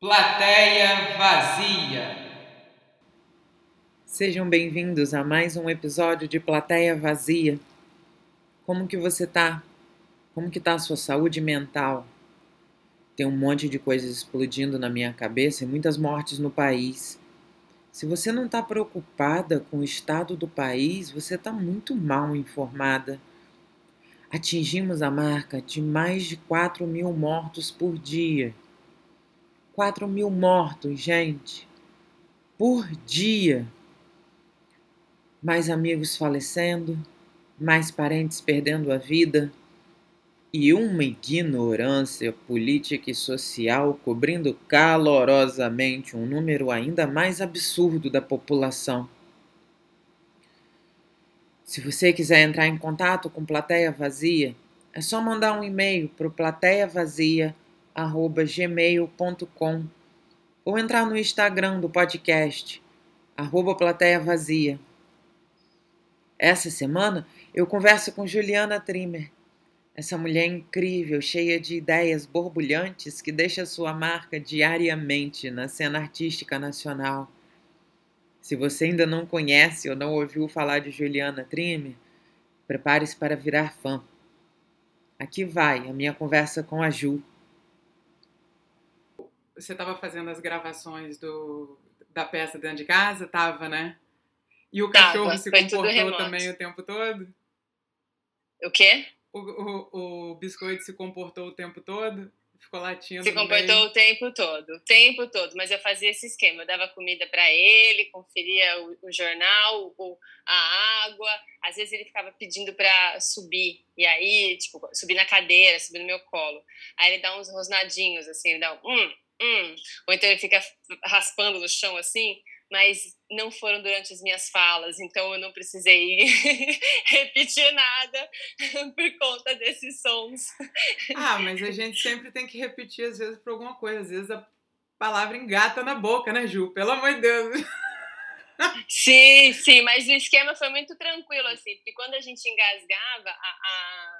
Plateia vazia. Sejam bem-vindos a mais um episódio de Plateia Vazia. Como que você tá? Como que tá a sua saúde mental? Tem um monte de coisas explodindo na minha cabeça e muitas mortes no país. Se você não está preocupada com o estado do país, você está muito mal informada. Atingimos a marca de mais de 4 mil mortos por dia. 4 mil mortos, gente. Por dia. Mais amigos falecendo, mais parentes perdendo a vida e uma ignorância política e social cobrindo calorosamente um número ainda mais absurdo da população. Se você quiser entrar em contato com Plateia Vazia, é só mandar um e-mail para o plateiavazia.gmail.com ou entrar no Instagram do podcast, arroba Plateia Vazia. Essa semana eu converso com Juliana Trimmer, essa mulher incrível, cheia de ideias borbulhantes que deixa sua marca diariamente na cena artística nacional. Se você ainda não conhece ou não ouviu falar de Juliana Trimmer, prepare-se para virar fã. Aqui vai a minha conversa com a Ju. Você estava fazendo as gravações do, da peça dentro de casa? Tava, né? E o cachorro tava, se comportou também o tempo todo? O quê? o, o, o biscoito se comportou o tempo todo? Ficou latindo? Se comportou o tempo todo, o tempo todo. Mas eu fazia esse esquema, eu dava comida para ele, conferia o, o jornal, o, a água. Às vezes ele ficava pedindo para subir, e aí, tipo, subir na cadeira, subir no meu colo. Aí ele dá uns rosnadinhos, assim, ele dá um hum, hum. Ou então ele fica raspando no chão, assim mas não foram durante as minhas falas, então eu não precisei repetir nada por conta desses sons. Ah, mas a gente sempre tem que repetir às vezes por alguma coisa, às vezes a palavra engata na boca, né, Ju? Pelo amor de Deus. Sim, sim, mas o esquema foi muito tranquilo, assim, porque quando a gente engasgava, a, a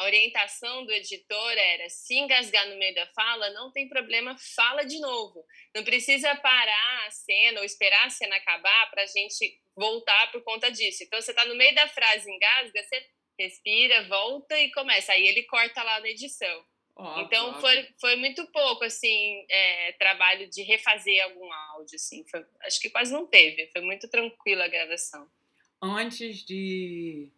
a orientação do editor era: se engasgar no meio da fala, não tem problema, fala de novo. Não precisa parar a cena ou esperar a cena acabar para a gente voltar por conta disso. Então, você está no meio da frase, engasga, você respira, volta e começa. Aí ele corta lá na edição. Então foi, foi muito pouco assim é, trabalho de refazer algum áudio assim foi, acho que quase não teve foi muito tranquila a gravação antes de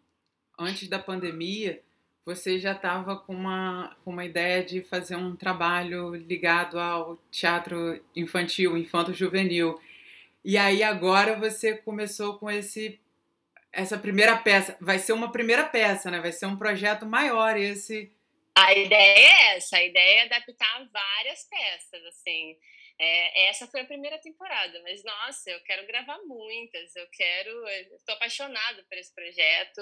antes da pandemia você já estava com uma, com uma ideia de fazer um trabalho ligado ao teatro infantil, infanto-juvenil. E aí agora você começou com esse essa primeira peça. Vai ser uma primeira peça, né? Vai ser um projeto maior esse. A ideia é essa, a ideia é adaptar várias peças, assim. É, essa foi a primeira temporada, mas nossa, eu quero gravar muitas, eu quero, estou apaixonada por esse projeto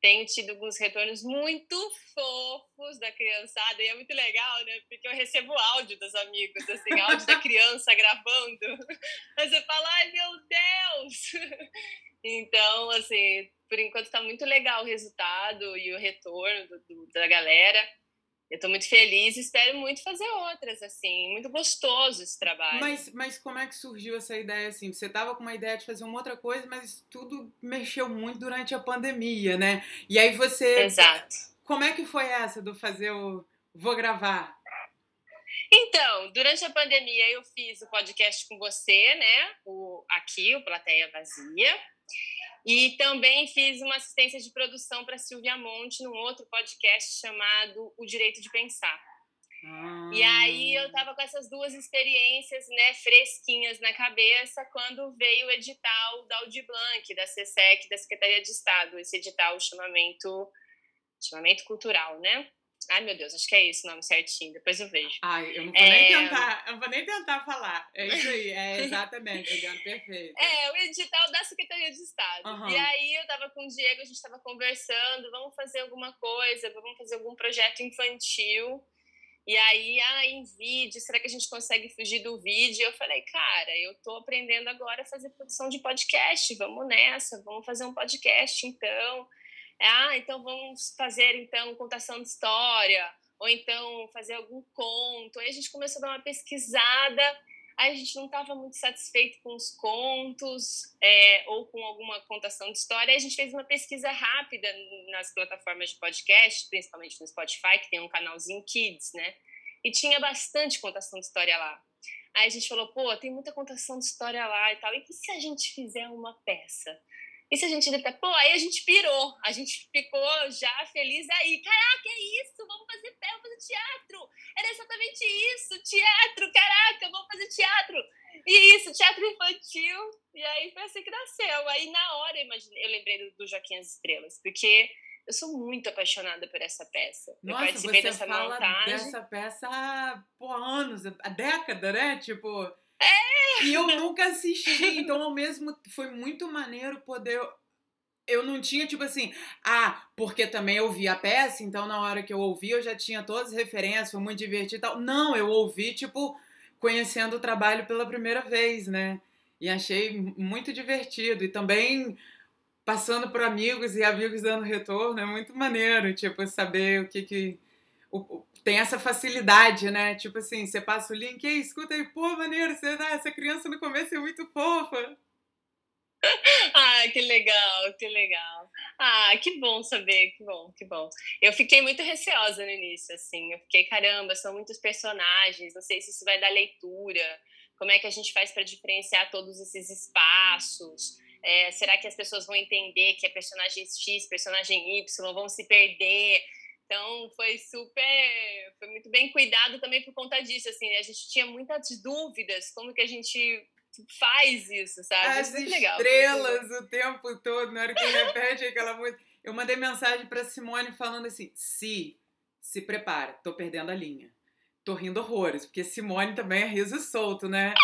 tenho tido alguns retornos muito fofos da criançada, e é muito legal, né? Porque eu recebo áudio dos amigos, assim, áudio da criança gravando. Aí você fala, ai meu Deus! Então, assim, por enquanto está muito legal o resultado e o retorno do, do, da galera. Eu estou muito feliz e espero muito fazer outras, assim. Muito gostoso esse trabalho. Mas, mas como é que surgiu essa ideia, assim? Você estava com uma ideia de fazer uma outra coisa, mas tudo mexeu muito durante a pandemia, né? E aí você... Exato. Como é que foi essa do fazer o... Vou gravar? Então, durante a pandemia eu fiz o podcast com você, né? O, aqui, o Plateia Vazia. E também fiz uma assistência de produção para Silvia Monte num outro podcast chamado O Direito de Pensar. Ah. E aí eu estava com essas duas experiências, né, fresquinhas na cabeça quando veio o edital da Audi Blanc, da CSEC, da Secretaria de Estado, esse edital, o chamamento, chamamento cultural, né? Ai, meu Deus, acho que é isso o nome certinho, depois eu vejo. Ai, eu não vou, é... nem, tentar, eu não vou nem tentar falar. É isso aí, é exatamente, Juliana, perfeito. É, o edital da Secretaria de Estado. Uhum. E aí eu tava com o Diego, a gente tava conversando, vamos fazer alguma coisa, vamos fazer algum projeto infantil. E aí, ah, em vídeo, será que a gente consegue fugir do vídeo? Eu falei, cara, eu tô aprendendo agora a fazer produção de podcast, vamos nessa, vamos fazer um podcast então. Ah, então vamos fazer então contação de história ou então fazer algum conto. Aí a gente começou a dar uma pesquisada, aí a gente não estava muito satisfeito com os contos é, ou com alguma contação de história. Aí a gente fez uma pesquisa rápida nas plataformas de podcast, principalmente no Spotify, que tem um canalzinho Kids, né? E tinha bastante contação de história lá. Aí a gente falou, pô, tem muita contação de história lá e tal. E se a gente fizer uma peça? E se a gente até, pô, aí a gente pirou, a gente ficou já feliz aí. Caraca, é isso, vamos fazer pé, vamos fazer teatro. Era exatamente isso, teatro, caraca, vamos fazer teatro. E isso, teatro infantil. E aí foi assim que nasceu. Aí na hora eu, imaginei, eu lembrei do, do Joaquim as Estrelas, porque eu sou muito apaixonada por essa peça. Nossa, eu participei você dessa fala montagem. dessa peça há pô, anos, há década, né? Tipo. É! E eu nunca assisti, então ao mesmo foi muito maneiro poder. Eu não tinha, tipo assim, ah, porque também eu vi a peça, então na hora que eu ouvi eu já tinha todas as referências, foi muito divertido e tal. Não, eu ouvi, tipo, conhecendo o trabalho pela primeira vez, né? E achei muito divertido. E também passando por amigos e amigos dando retorno, é muito maneiro, tipo, saber o que que. O, tem essa facilidade, né? Tipo assim, você passa o link, e escuta aí, pô, maneiro, você, ah, essa criança no começo é muito fofa. ah, que legal, que legal. Ah, que bom saber, que bom, que bom. Eu fiquei muito receosa no início, assim. Eu fiquei, caramba, são muitos personagens, não sei se isso vai dar leitura. Como é que a gente faz para diferenciar todos esses espaços? É, será que as pessoas vão entender que é personagem X, personagem Y, vão se perder? Então foi super, foi muito bem cuidado também por conta disso, assim, a gente tinha muitas dúvidas, como que a gente faz isso, sabe? As muito legal. estrelas o tempo todo, na hora que repete aquela música. Eu mandei mensagem para Simone falando assim: se, se prepara, tô perdendo a linha. Tô rindo horrores, porque Simone também é riso solto, né?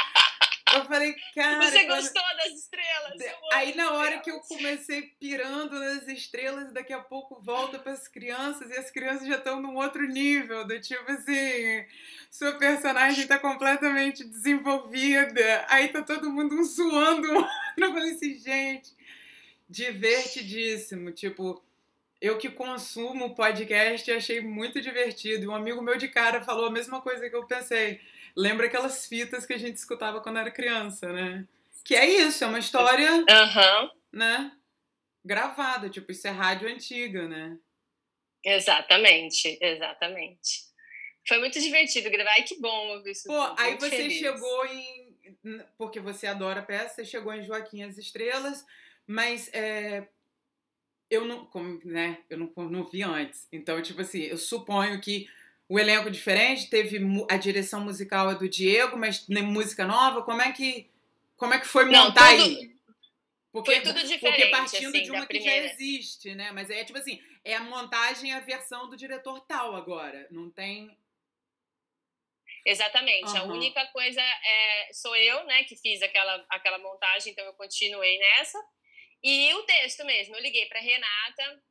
Eu falei, cara. Você gostou das estrelas? Aí na hora que eu comecei pirando nas estrelas, daqui a pouco volta para as crianças e as crianças já estão num outro nível, do tipo assim, sua personagem tá completamente desenvolvida, aí tá todo mundo um suando. Eu falei assim, gente, divertidíssimo, tipo. Eu que consumo podcast achei muito divertido. Um amigo meu de cara falou a mesma coisa que eu pensei lembra aquelas fitas que a gente escutava quando era criança, né? Que é isso, é uma história, uhum. né? Gravada, tipo, isso é rádio antiga, né? Exatamente, exatamente. Foi muito divertido gravar. Ai, que bom ouvir isso. Pô, aí você feliz. chegou em. Porque você adora peça, você chegou em Joaquim as Estrelas, mas é, eu não, como, né, eu não, não vi antes. Então, tipo assim, eu suponho que o elenco diferente, teve a direção musical é do Diego, mas nem música nova. Como é que como é que foi montar Não, tudo, aí? Porque, foi tudo diferente, porque partindo assim, de uma que primeira. já existe, né? Mas é tipo assim, é a montagem a versão do diretor tal agora. Não tem. Exatamente. A Uhum. única coisa é sou eu, né, que fiz aquela, aquela montagem, então eu continuei nessa. E o texto mesmo, eu liguei para Renata,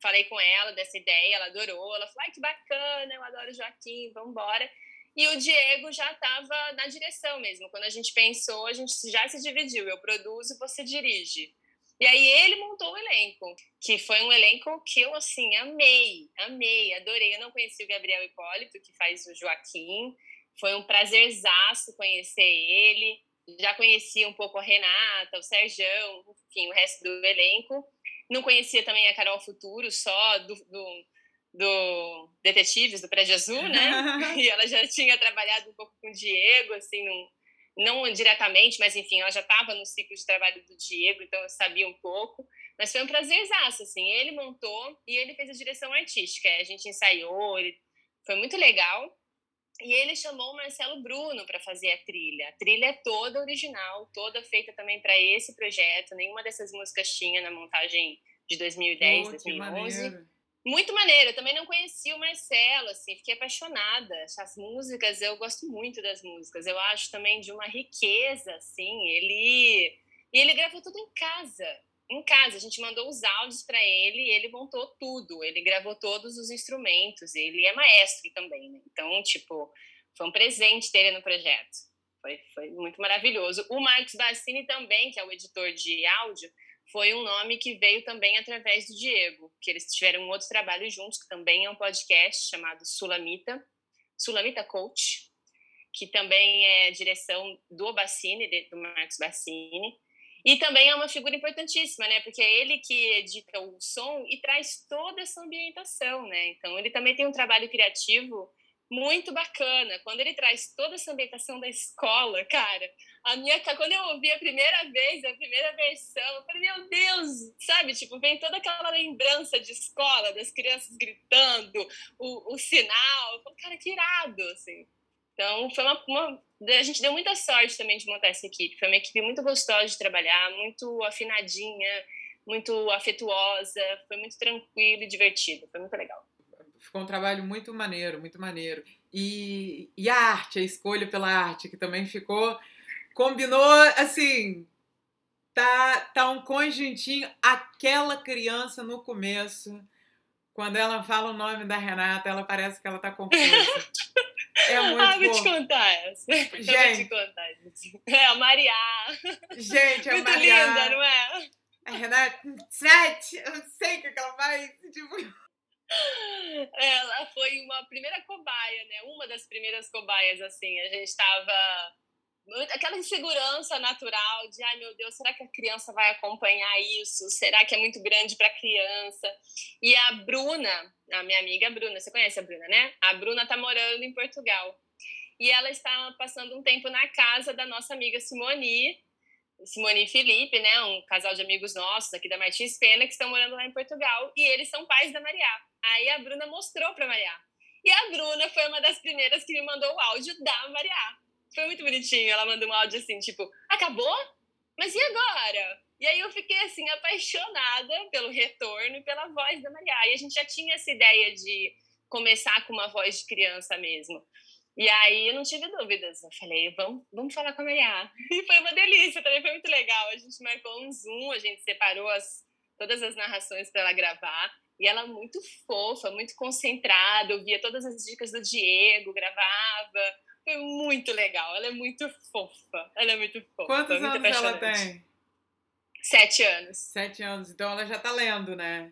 falei com ela dessa ideia, ela adorou, ela falou: "Ai, que bacana, eu adoro Joaquim, vamos embora". E o Diego já estava na direção mesmo. Quando a gente pensou, a gente já se dividiu. Eu produzo, você dirige. E aí ele montou o elenco, que foi um elenco que eu, assim, amei, amei, adorei. Eu não conheci o Gabriel Hipólito, que faz o Joaquim. Foi um prazerzaço conhecer ele. Já conhecia um pouco a Renata, o Serjão, enfim, o resto do elenco. Não conhecia também a Carol Futuro, só do, do, do Detetives, do Prédio Azul, né? e ela já tinha trabalhado um pouco com o Diego, assim, num, não diretamente, mas enfim, ela já estava no ciclo de trabalho do Diego, então eu sabia um pouco. Mas foi um prazerzaço, assim. Ele montou e ele fez a direção artística. A gente ensaiou, ele... foi muito legal. E ele chamou o Marcelo Bruno para fazer a trilha. A trilha é toda original, toda feita também para esse projeto. Nenhuma dessas músicas tinha na montagem de 2010, Pô, que 2011 maneiro. muito maneiro. Eu também não conhecia o Marcelo, assim, fiquei apaixonada. As músicas, eu gosto muito das músicas. Eu acho também de uma riqueza, assim. Ele e ele gravou tudo em casa. Em casa, a gente mandou os áudios para ele e ele montou tudo. Ele gravou todos os instrumentos. Ele é maestro também, né? Então, tipo, foi um presente ter ele no projeto. Foi, foi muito maravilhoso. O Marcos Bassini também, que é o editor de áudio, foi um nome que veio também através do Diego, que eles tiveram um outro trabalho juntos, que também é um podcast chamado Sulamita, Sulamita Coach, que também é direção do Bassini, do Marcos Bassini. E também é uma figura importantíssima, né? Porque é ele que edita o som e traz toda essa ambientação, né? Então ele também tem um trabalho criativo muito bacana. Quando ele traz toda essa ambientação da escola, cara, a minha quando eu ouvi a primeira vez, a primeira versão, eu falei, meu Deus, sabe? Tipo, vem toda aquela lembrança de escola, das crianças gritando, o, o sinal. Eu falei, cara, que irado, assim. Então, foi uma, uma, A gente deu muita sorte também de montar essa equipe. Foi uma equipe muito gostosa de trabalhar, muito afinadinha, muito afetuosa. Foi muito tranquilo e divertido. Foi muito legal ficou um trabalho muito maneiro, muito maneiro. E, e a arte, a escolha pela arte, que também ficou. Combinou, assim. Tá, tá um conjuntinho. Aquela criança no começo, quando ela fala o nome da Renata, ela parece que ela tá confusa. É muito ah, vou te contar essa. Gente, eu vou te contar isso. É a Maria. Gente, é Muito Maria. linda, não é? A Renata, sete, eu não sei o que ela faz. Tipo... Ela foi uma primeira cobaia, né? Uma das primeiras cobaias, assim. A gente estava aquela insegurança natural de, ai meu Deus, será que a criança vai acompanhar isso? Será que é muito grande para criança? E a Bruna, a minha amiga Bruna, você conhece a Bruna, né? A Bruna está morando em Portugal. E ela está passando um tempo na casa da nossa amiga Simone, Simone e Felipe, né, um casal de amigos nossos aqui da Martins Pena, que estão morando lá em Portugal, e eles são pais da Maria. Aí a Bruna mostrou para Maria. E a Bruna foi uma das primeiras que me mandou o áudio da Maria. Foi muito bonitinho, ela mandou um áudio assim, tipo, acabou? Mas e agora? E aí eu fiquei assim apaixonada pelo retorno e pela voz da Maria. E a gente já tinha essa ideia de começar com uma voz de criança mesmo. E aí eu não tive dúvidas. Eu falei, vamos, vamos falar com a Maria. E foi uma delícia, também foi muito legal. A gente marcou um Zoom, a gente separou as, todas as narrações para ela gravar. E ela muito fofa, muito concentrada, ouvia todas as dicas do Diego, gravava. Foi muito legal. Ela é muito fofa. Ela é muito fofa. Quantos muito anos ela tem? Sete anos. Sete anos. Então ela já tá lendo, né?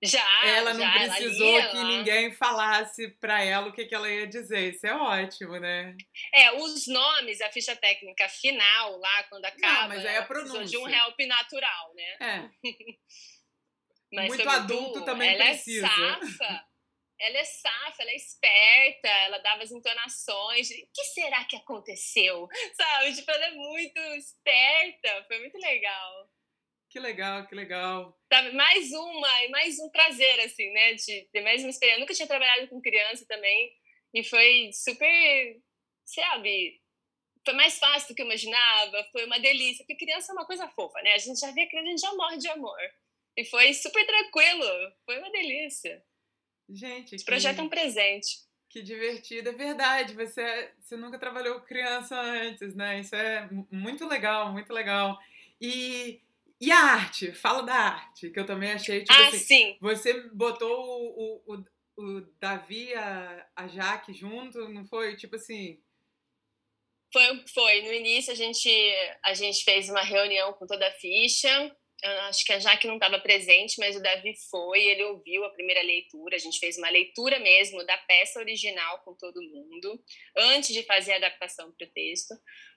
Já. Ela não já, precisou ela que lá. ninguém falasse para ela o que, que ela ia dizer. Isso é ótimo, né? É, os nomes, a ficha técnica final, lá, quando acaba. Não, mas aí a pronúncia. De um help natural, né? É. Muito adulto Du, também ela precisa. É safa. Ela é safa, ela é esperta, ela dava as entonações. De, o que será que aconteceu? Sabe? Tipo, ela é muito esperta. Foi muito legal. Que legal, que legal. Sabe? Mais uma, e mais um prazer, assim, né? De ter mais uma experiência. Eu nunca tinha trabalhado com criança também. E foi super, sabe? Foi mais fácil do que eu imaginava. Foi uma delícia. Porque criança é uma coisa fofa, né? A gente já vê a criança, a gente já morre de amor. E foi super tranquilo. Foi uma delícia. Gente, Esse projeto é um presente. Que divertido, é verdade. Você, você nunca trabalhou com criança antes, né? Isso é muito legal, muito legal. E, e a arte? Fala da arte, que eu também achei, tipo ah, assim, sim. você botou o, o, o, o Davi, a, a Jaque junto, não foi? Tipo assim... Foi, foi. No início a gente, a gente fez uma reunião com toda a ficha, acho que a Jaque não estava presente, mas o Davi foi, ele ouviu a primeira leitura, a gente fez uma leitura mesmo da peça original com todo mundo, antes de fazer a adaptação para o texto,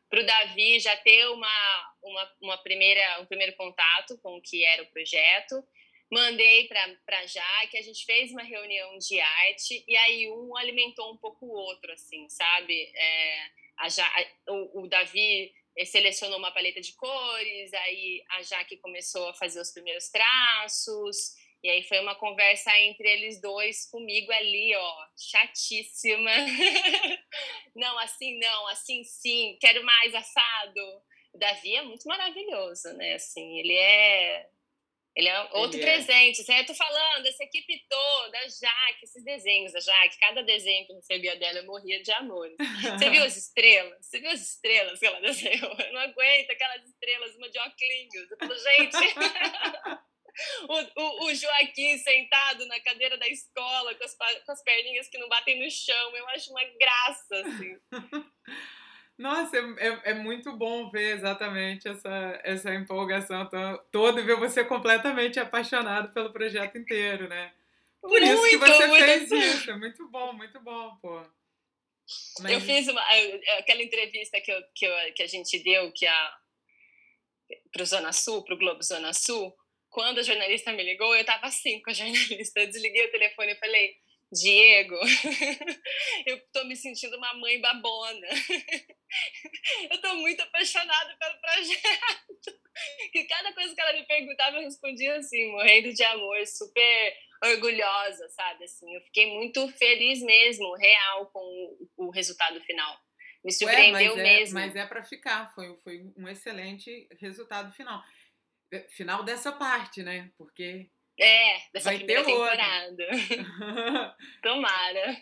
para o Davi já ter uma, uma, uma, primeira, um primeiro contato com o que era o projeto, mandei para a Jaque, a gente fez uma reunião de arte, e aí um alimentou um pouco o outro, assim, sabe? É, a ja, o, o Davi selecionou uma paleta de cores, aí a Jaque começou a fazer os primeiros traços, e aí foi uma conversa entre eles dois comigo ali, ó, chatíssima. não, assim não, assim sim, quero mais assado. O Davi é muito maravilhoso, né? Assim, ele é ele é outro Ele é. presente. Assim, eu tô falando, essa equipe toda, a Jaque, esses desenhos da Jaque, cada desenho que eu recebia dela, eu morria de amor. Você viu as estrelas? Você viu as estrelas que ela desenhou? Eu não aguento aquelas estrelas, uma de óculos. Eu falo, gente. o, o, o Joaquim sentado na cadeira da escola, com as, com as perninhas que não batem no chão, eu acho uma graça, assim. Nossa, é, é, é, muito bom ver exatamente essa, essa empolgação toda e ver você completamente apaixonado pelo projeto inteiro, né? Por muito, isso que você muito fez isso. É muito bom, muito bom, pô. Mas... Eu fiz uma, aquela entrevista que, eu, que, eu, que a gente deu que a, pro Zona Sul, pro Globo Zona Sul. Quando a jornalista me ligou, eu tava assim com a jornalista. Eu desliguei o telefone e falei: Diego, eu tô me sentindo uma mãe babona. Eu tô muito apaixonada pelo projeto. E cada coisa que ela me perguntava, eu respondia assim, morrendo de amor, super orgulhosa, sabe? Assim, eu fiquei muito feliz mesmo, real, com o, o resultado final. Me surpreendeu Ué, mas é, mesmo. Mas é para ficar, foi, foi um excelente resultado final. Final dessa parte, né? Porque é, dessa Vai primeira temporada. Tomara.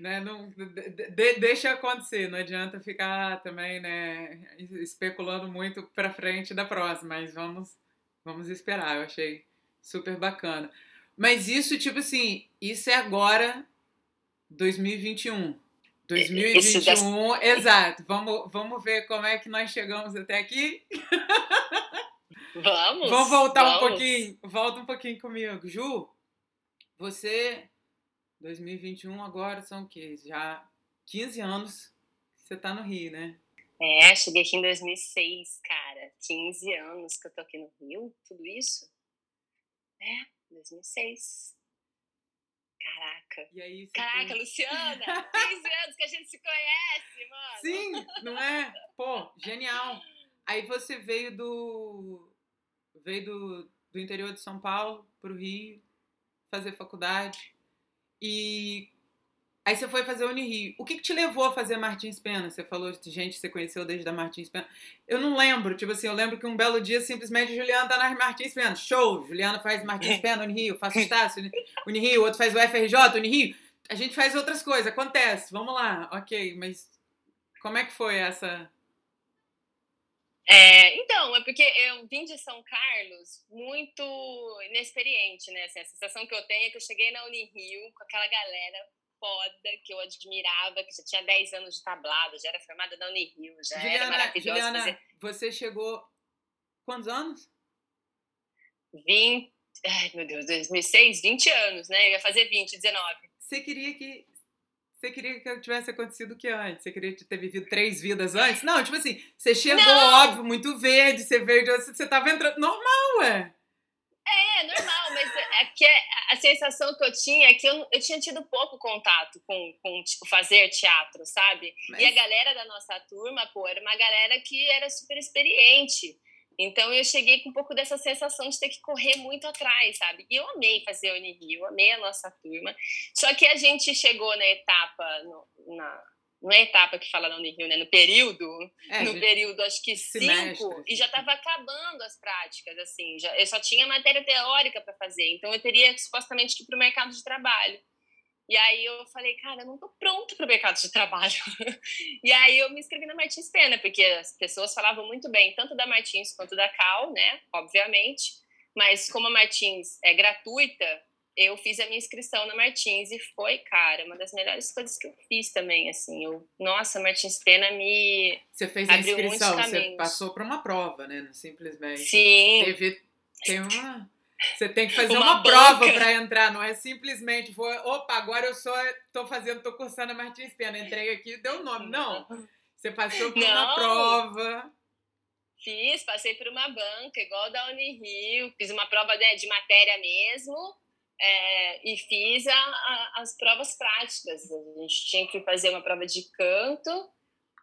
Né, não, de, deixa acontecer, não adianta ficar também, né, especulando muito para frente da próxima, mas vamos, vamos esperar, eu achei super bacana. Mas isso, tipo assim, isso é agora 2021. 2021, exato. Vamos, vamos ver como é que nós chegamos até aqui. Vamos. Vamos voltar vamos. um pouquinho. Volta um pouquinho comigo. Ju, você, 2021 agora são o quê? Já 15 anos que você tá no Rio, né? É, cheguei aqui em 2006, cara. 15 anos que eu tô aqui no Rio, tudo isso? É, 2006. Caraca. E aí, Caraca, foi... Luciana! 15 anos que a gente se conhece, mano! Sim, não é? Pô, genial. Aí você veio do veio do, do interior de São Paulo para o Rio fazer faculdade. E aí você foi fazer Unirio. O que, que te levou a fazer Martins Pena? Você falou de gente que você conheceu desde a Martins Pena. Eu não lembro, tipo assim, eu lembro que um belo dia simplesmente Juliana tá nas Martins Pena. Show! Juliana faz Martins Pena, Unirio, faço Estácio, Unirio, outro faz o FRJ, Unirio. A gente faz outras coisas, acontece, vamos lá, ok, mas como é que foi essa é, então, é porque eu vim de São Carlos muito inexperiente, né? Assim, a sensação que eu tenho é que eu cheguei na Unirio com aquela galera foda que eu admirava, que já tinha 10 anos de tablado, já era formada na Unirio, já Juliana, era maravilhosa. Juliana, fazer... você chegou quantos anos? 20, ai meu Deus, 2006, 20 anos, né? Eu ia fazer 20, 19. Você queria que você queria que tivesse acontecido o que antes? Você queria ter vivido três vidas antes? Não, tipo assim, você chegou, não. óbvio, muito verde, você veio de você tava entrando. Normal, ué. É, normal, mas é que a sensação que eu tinha é que eu, eu tinha tido pouco contato com, com tipo, fazer teatro, sabe? Mas... E a galera da nossa turma, pô, era uma galera que era super experiente. Então eu cheguei com um pouco dessa sensação de ter que correr muito atrás, sabe? E eu amei fazer a Unirio, amei a nossa turma. Só que a gente chegou na etapa, no, na, não é etapa que fala na Unirio, né? No período, é, no período acho que cinco, e já estava acabando as práticas, assim. Já, eu só tinha matéria teórica para fazer, então eu teria supostamente que ir para o mercado de trabalho. E aí eu falei, cara, eu não tô pronto para o mercado de trabalho. e aí eu me inscrevi na Martins Pena, porque as pessoas falavam muito bem, tanto da Martins quanto da Cal, né? Obviamente. Mas como a Martins é gratuita, eu fiz a minha inscrição na Martins e foi, cara, uma das melhores coisas que eu fiz também, assim. Eu, nossa, Martins Pena me Você fez a inscrição, você passou para uma prova, né? Simplesmente. Sim. Teve, tem uma você tem que fazer uma, uma prova para entrar, não é simplesmente vou, opa, agora eu só tô fazendo, tô cursando a Martins Pena, entrei aqui e deu o nome. Não. Você passou por não. uma prova. Fiz, passei por uma banca, igual da Unirio, fiz uma prova de, de matéria mesmo, é, e fiz a, a, as provas práticas. A gente tinha que fazer uma prova de canto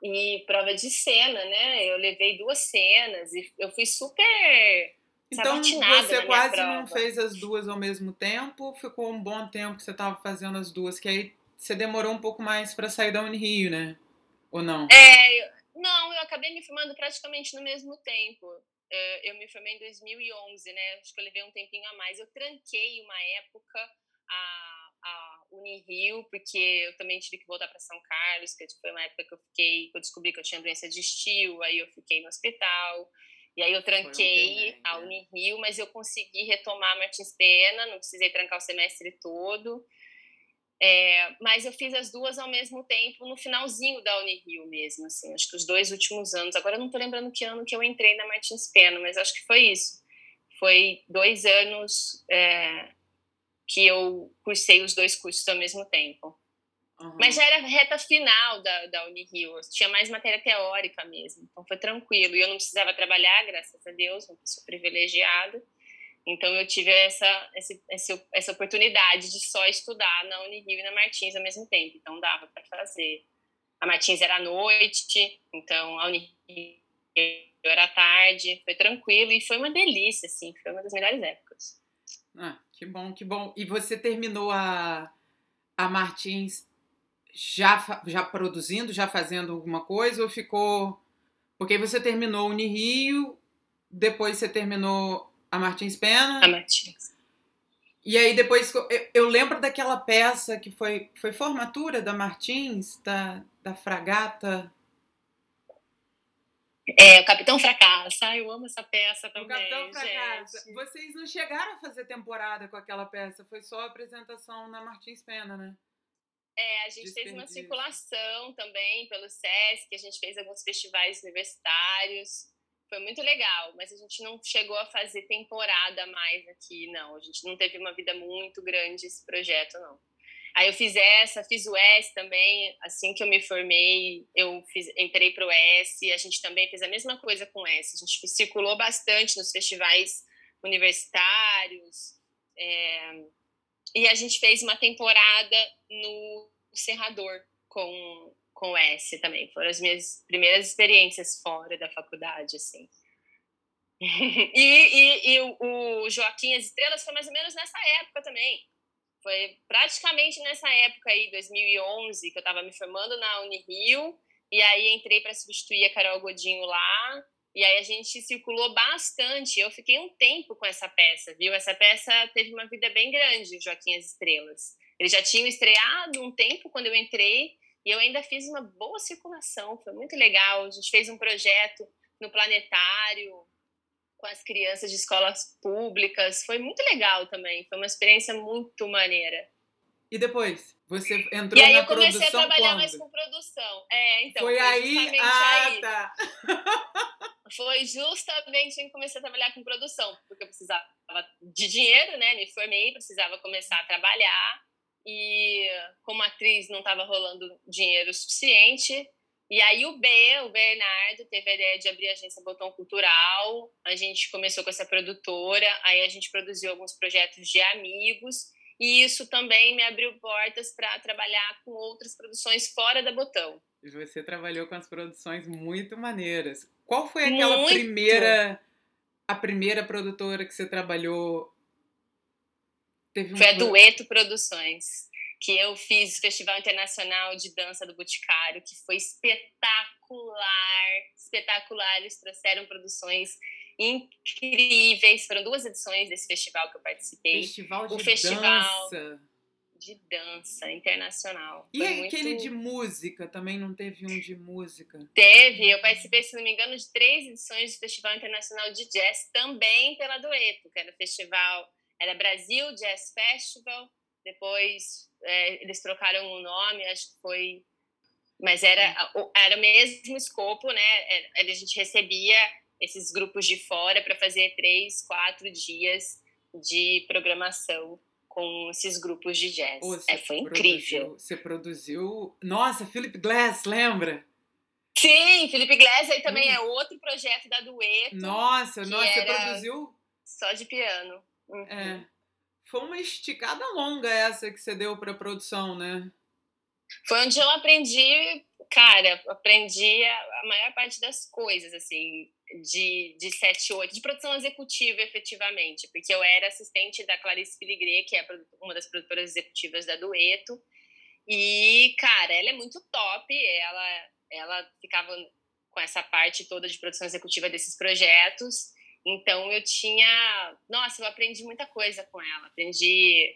e prova de cena, né? Eu levei duas cenas e eu fui super então você quase não fez as duas ao mesmo tempo, ficou um bom tempo que você estava fazendo as duas, que aí você demorou um pouco mais para sair da Unirio, né? Ou não? É, não, eu acabei me formando praticamente no mesmo tempo. É, eu me formei em 2011, né? Acho que eu levei um tempinho a mais. Eu tranquei uma época a, a Unirio, porque eu também tive que voltar para São Carlos, que foi uma época que eu fiquei, que eu descobri que eu tinha doença de estio, aí eu fiquei no hospital. E aí eu tranquei um a? Unirio, mas eu consegui retomar Martins Pena, não precisei trancar o semestre todo. É, mas eu fiz as duas ao mesmo tempo no finalzinho da Unirio mesmo, assim, acho que os dois últimos anos. Agora eu não tô lembrando que ano que eu entrei na Martins Pena, mas acho que foi isso. Foi dois anos é, que eu cursei os dois cursos ao mesmo tempo. Uhum. Mas já era reta final da, da Unirio, tinha mais matéria teórica mesmo, então foi tranquilo. E eu não precisava trabalhar, graças a Deus, uma pessoa privilegiada. Então eu tive essa, essa, essa oportunidade de só estudar na Unirio e na Martins ao mesmo tempo. Então dava para fazer. A Martins era à noite, então a Unirio era à tarde, foi tranquilo e foi uma delícia, assim, foi uma das melhores épocas. Ah, que bom, que bom. E você terminou a, a Martins já, já produzindo, já fazendo alguma coisa ou ficou. Porque você terminou o Unirio, depois você terminou a Martins Pena. A Martins. E aí depois eu, eu, lembro daquela peça que foi, foi formatura da Martins, da, da Fragata. É, o Capitão Fracassa. eu amo essa peça também. O Capitão Fracassa. Gente. Vocês não chegaram a fazer temporada com aquela peça, foi só apresentação na Martins Pena, né? É, a gente fez uma circulação também pelo SESC, a gente fez alguns festivais universitários. Foi muito legal, mas a gente não chegou a fazer temporada mais aqui, não. A gente não teve uma vida muito grande esse projeto, não. Aí eu fiz essa, fiz o S também, assim que eu me formei, eu fiz, entrei para o S, a gente também fez a mesma coisa com o S. A gente circulou bastante nos festivais universitários, é, e a gente fez uma temporada no Serrador com, com S também. Foram as minhas primeiras experiências fora da faculdade, assim. e, e, e o Joaquim As Estrelas foi mais ou menos nessa época também. Foi praticamente nessa época aí, 2011, que eu estava me formando na Unirio, e aí entrei para substituir a Carol Godinho lá, e aí a gente circulou bastante. Eu fiquei um tempo com essa peça, viu? Essa peça teve uma vida bem grande, Joaquim As Estrelas. Eles já tinham estreado um tempo quando eu entrei, e eu ainda fiz uma boa circulação, foi muito legal. A gente fez um projeto no planetário, com as crianças de escolas públicas. Foi muito legal também. Foi uma experiência muito maneira. E depois? Você entrou E aí eu comecei a trabalhar quando? mais com produção. É, então. Foi, foi aí? Ah, aí. tá. Foi justamente em que comecei a trabalhar com produção, porque eu precisava de dinheiro, né? Me formei, precisava começar a trabalhar. E como atriz não estava rolando dinheiro suficiente, e aí o B, o Bernardo, teve a ideia de abrir a agência Botão Cultural. A gente começou com essa produtora, aí a gente produziu alguns projetos de amigos. E isso também me abriu portas para trabalhar com outras produções fora da Botão. E você trabalhou com as produções muito maneiras. Qual foi aquela muito. primeira a primeira produtora que você trabalhou? Teve um foi a Dueto Produções que eu fiz o Festival Internacional de Dança do Boticário, que foi espetacular, espetacular. Eles trouxeram produções incríveis. Foram duas edições desse festival que eu participei. Festival de o festival dança. de dança internacional. E foi aquele muito... de música? Também não teve um de música? Teve. Eu participei, se não me engano, de três edições do Festival Internacional de Jazz, também pela Dueto, que era o festival... Era Brasil Jazz Festival, depois é, eles trocaram o nome, acho que foi. Mas era, era o mesmo escopo, né? É, a gente recebia esses grupos de fora para fazer três, quatro dias de programação com esses grupos de jazz. é, foi incrível. Produziu, você produziu. Nossa, Philip Glass, lembra? Sim, Felipe Glass aí também é outro projeto da Dueto. Nossa, nossa, você produziu. Só de piano. Uhum. É. Foi uma esticada longa essa que você deu para produção, né? Foi onde eu aprendi, cara, aprendi a, maior parte das coisas, assim, de, de 7, 8, de produção executiva, efetivamente, porque eu era assistente da Clarice Filigre, que é uma das produtoras executivas da Dueto, e, cara, ela é muito top, ela, ela ficava com essa parte toda de produção executiva desses projetos, então eu tinha, nossa, eu aprendi muita coisa com ela. Aprendi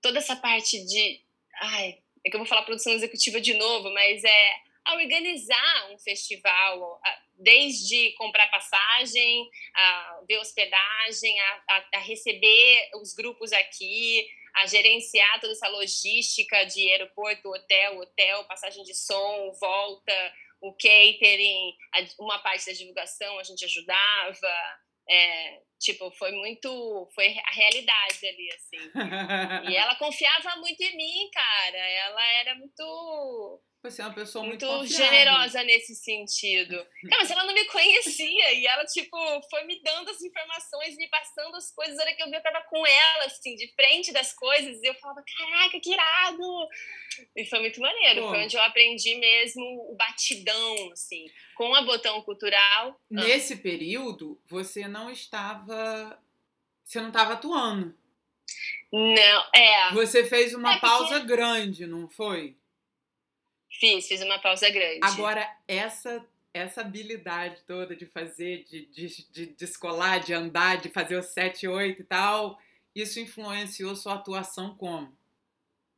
toda essa parte de, ai, é que eu vou falar produção executiva de novo, mas é a organizar um festival, desde comprar passagem, a ver hospedagem, a, a, a receber os grupos aqui, a gerenciar toda essa logística de aeroporto, hotel, hotel, passagem de som, volta, o catering, uma parte da divulgação a gente ajudava. É, tipo, foi muito. Foi a realidade ali, assim. e ela confiava muito em mim, cara. Ela era muito você é uma pessoa muito, muito generosa nesse sentido. Cara, mas ela não me conhecia e ela, tipo, foi me dando as informações, me passando as coisas. A hora que eu vi, eu tava com ela, assim, de frente das coisas. E eu falava, caraca, que irado! E foi muito maneiro. Pô. Foi onde eu aprendi mesmo o batidão, assim, com a Botão Cultural. Nesse ah. período, você não estava. Você não estava atuando. Não, é. Você fez uma é porque... pausa grande, não foi? Fiz, fiz uma pausa grande. Agora, essa essa habilidade toda de fazer, de, de, de descolar, de andar, de fazer o 7, 8 e tal, isso influenciou sua atuação como?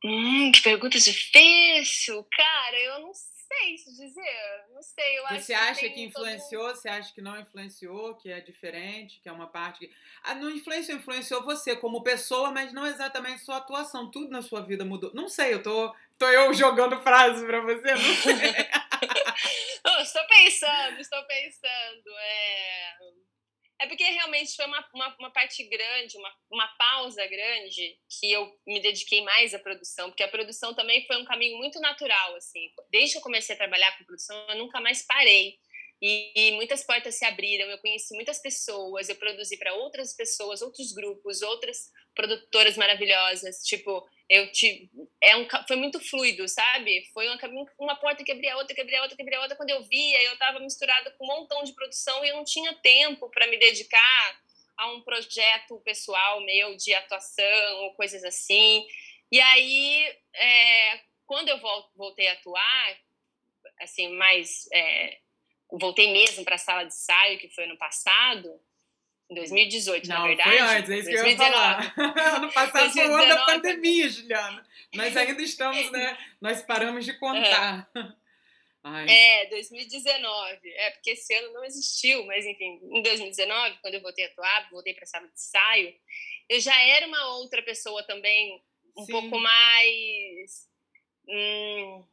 Hum, que pergunta difícil! Cara, eu não sei sei se dizer. Não sei. Eu você acho acha que, que influenciou? Todo... Você acha que não influenciou? Que é diferente? Que é uma parte que. Ah, não influenciou, influenciou você como pessoa, mas não exatamente sua atuação. Tudo na sua vida mudou. Não sei, eu tô, tô eu jogando frases pra você, não sei. estou pensando, estou pensando. É é porque realmente foi uma, uma, uma, parte grande, uma, uma pausa grande, que eu me dediquei mais à produção, porque a produção também foi um caminho muito natural, assim. Desde que eu comecei a trabalhar com produção, eu nunca mais parei. E, e muitas portas se abriram, eu conheci muitas pessoas, eu produzi para outras pessoas, outros grupos, outras produtoras maravilhosas. Tipo, eu te, é um, foi muito fluido, sabe? Foi uma, uma porta que abria outra, que abria outra, que abria outra. Quando eu via, eu estava misturada com um montão de produção e eu não tinha tempo para me dedicar a um projeto pessoal meu de atuação ou coisas assim. E aí, é, quando eu voltei a atuar, assim, mais é, voltei mesmo para a sala de ensaio, que foi ano passado, em 2018, não, na verdade. Foi antes, é isso 2019. que eu ia falar. ano passado foi o ano da pandemia, Juliana. Mas ainda estamos, né? Nós paramos de contar. Ai. É, 2019. É, porque esse ano não existiu, mas enfim, em 2019, quando eu voltei a atuar, voltei para a sala de ensaio, eu já era uma outra pessoa também, um Sim. pouco mais. Hum,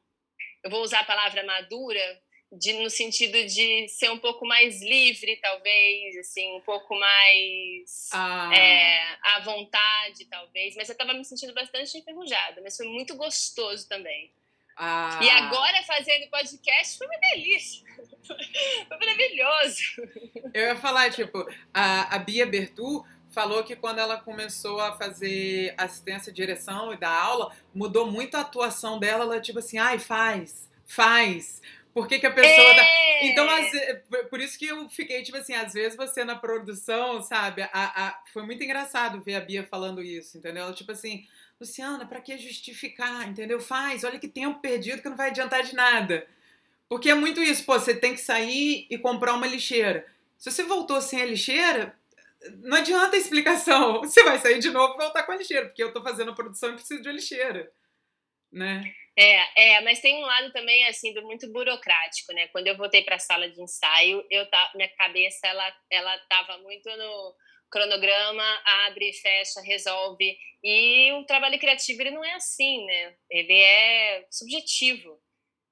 eu vou usar a palavra madura, de, no sentido de ser um pouco mais livre, talvez, assim, um pouco mais ah. é, à vontade, talvez. Mas eu estava me sentindo bastante enferrujada, mas foi muito gostoso também. Ah. E agora, fazendo podcast, foi uma delícia. foi maravilhoso. Eu ia falar, tipo, a, a Bia Bertu falou que quando ela começou a fazer assistência, direção e dar aula, mudou muito a atuação dela. Ela, tipo assim, ai, faz, faz por que, que a pessoa tá. É. Então, por isso que eu fiquei, tipo assim, às vezes você na produção, sabe? A, a... Foi muito engraçado ver a Bia falando isso, entendeu? Ela, tipo assim, Luciana, para que justificar, entendeu? Faz, olha que tempo perdido que não vai adiantar de nada. Porque é muito isso, pô, você tem que sair e comprar uma lixeira. Se você voltou sem a lixeira, não adianta a explicação. Você vai sair de novo e voltar com a lixeira, porque eu tô fazendo a produção e preciso de uma lixeira, né? É, é, mas tem um lado também assim do muito burocrático, né? Quando eu voltei para a sala de ensaio, eu tá, minha cabeça ela ela tava muito no cronograma, abre, fecha, resolve. E o trabalho criativo ele não é assim, né? Ele é subjetivo.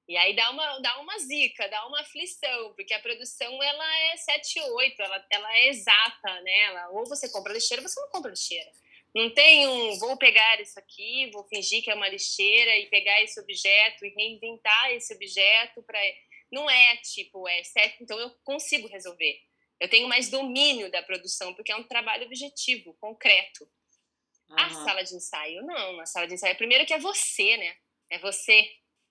E aí dá uma, dá uma zica, dá uma aflição, porque a produção ela é 7 8, ela, ela é exata, né? Ela, ou você compra lixeira ou você não compra lixeira. Não tem um, vou pegar isso aqui, vou fingir que é uma lixeira e pegar esse objeto e reinventar esse objeto para. Não é tipo, é certo, então eu consigo resolver. Eu tenho mais domínio da produção, porque é um trabalho objetivo, concreto. Uhum. A sala de ensaio, não. A sala de ensaio, primeiro que é você, né? É você.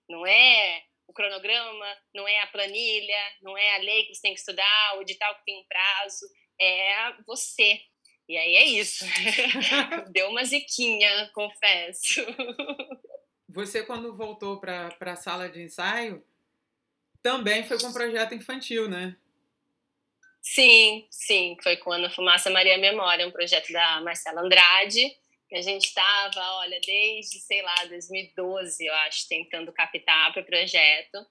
Não é o cronograma, não é a planilha, não é a lei que você tem que estudar, o edital que tem um prazo. É você. E aí é isso. Deu uma ziquinha, confesso. Você, quando voltou para a sala de ensaio, também foi com um projeto infantil, né? Sim, sim. Foi com Ana Fumaça Maria Memória, um projeto da Marcela Andrade. Que a gente estava, olha, desde, sei lá, 2012, eu acho, tentando captar para o projeto.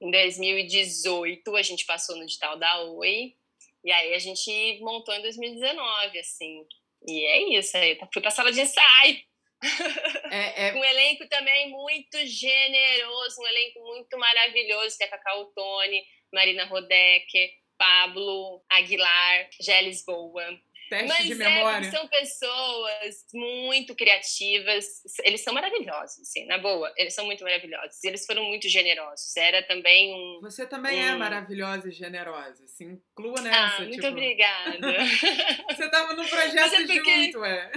Em 2018, a gente passou no digital da Oi. E aí a gente montou em 2019, assim. E é isso, aí fui pra sala de ensaio. É, é... Um elenco também muito generoso, um elenco muito maravilhoso, que é Cacau Tone, Marina Rodecker, Pablo Aguilar, Gélis Boa. Teste Mas de memória. É, são pessoas muito criativas, eles são maravilhosos, assim, na boa, eles são muito maravilhosos. E eles foram muito generosos. Era também um. Você também é um... é maravilhosa e generosa, se inclua nessa. Ah, muito tipo... obrigada. Você estava num projeto é porque... junto, é.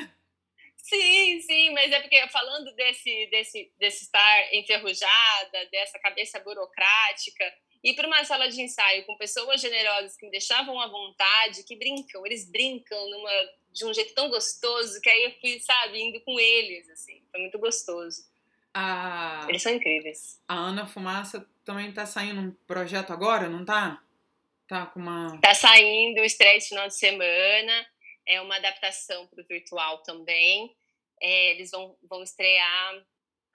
Sim, sim, mas é porque falando desse, desse, desse estar enferrujada, dessa cabeça burocrática, ir para uma sala de ensaio com pessoas generosas que me deixavam à vontade, que brincam, eles brincam numa, de um jeito tão gostoso que aí eu fui, sabe, indo com eles, assim, foi muito gostoso. A... Eles são incríveis. A Ana Fumaça também tá saindo um projeto agora, não tá? Tá com uma. Tá saindo, estreia esse final de semana. É uma adaptação para o virtual também. É, eles vão, vão estrear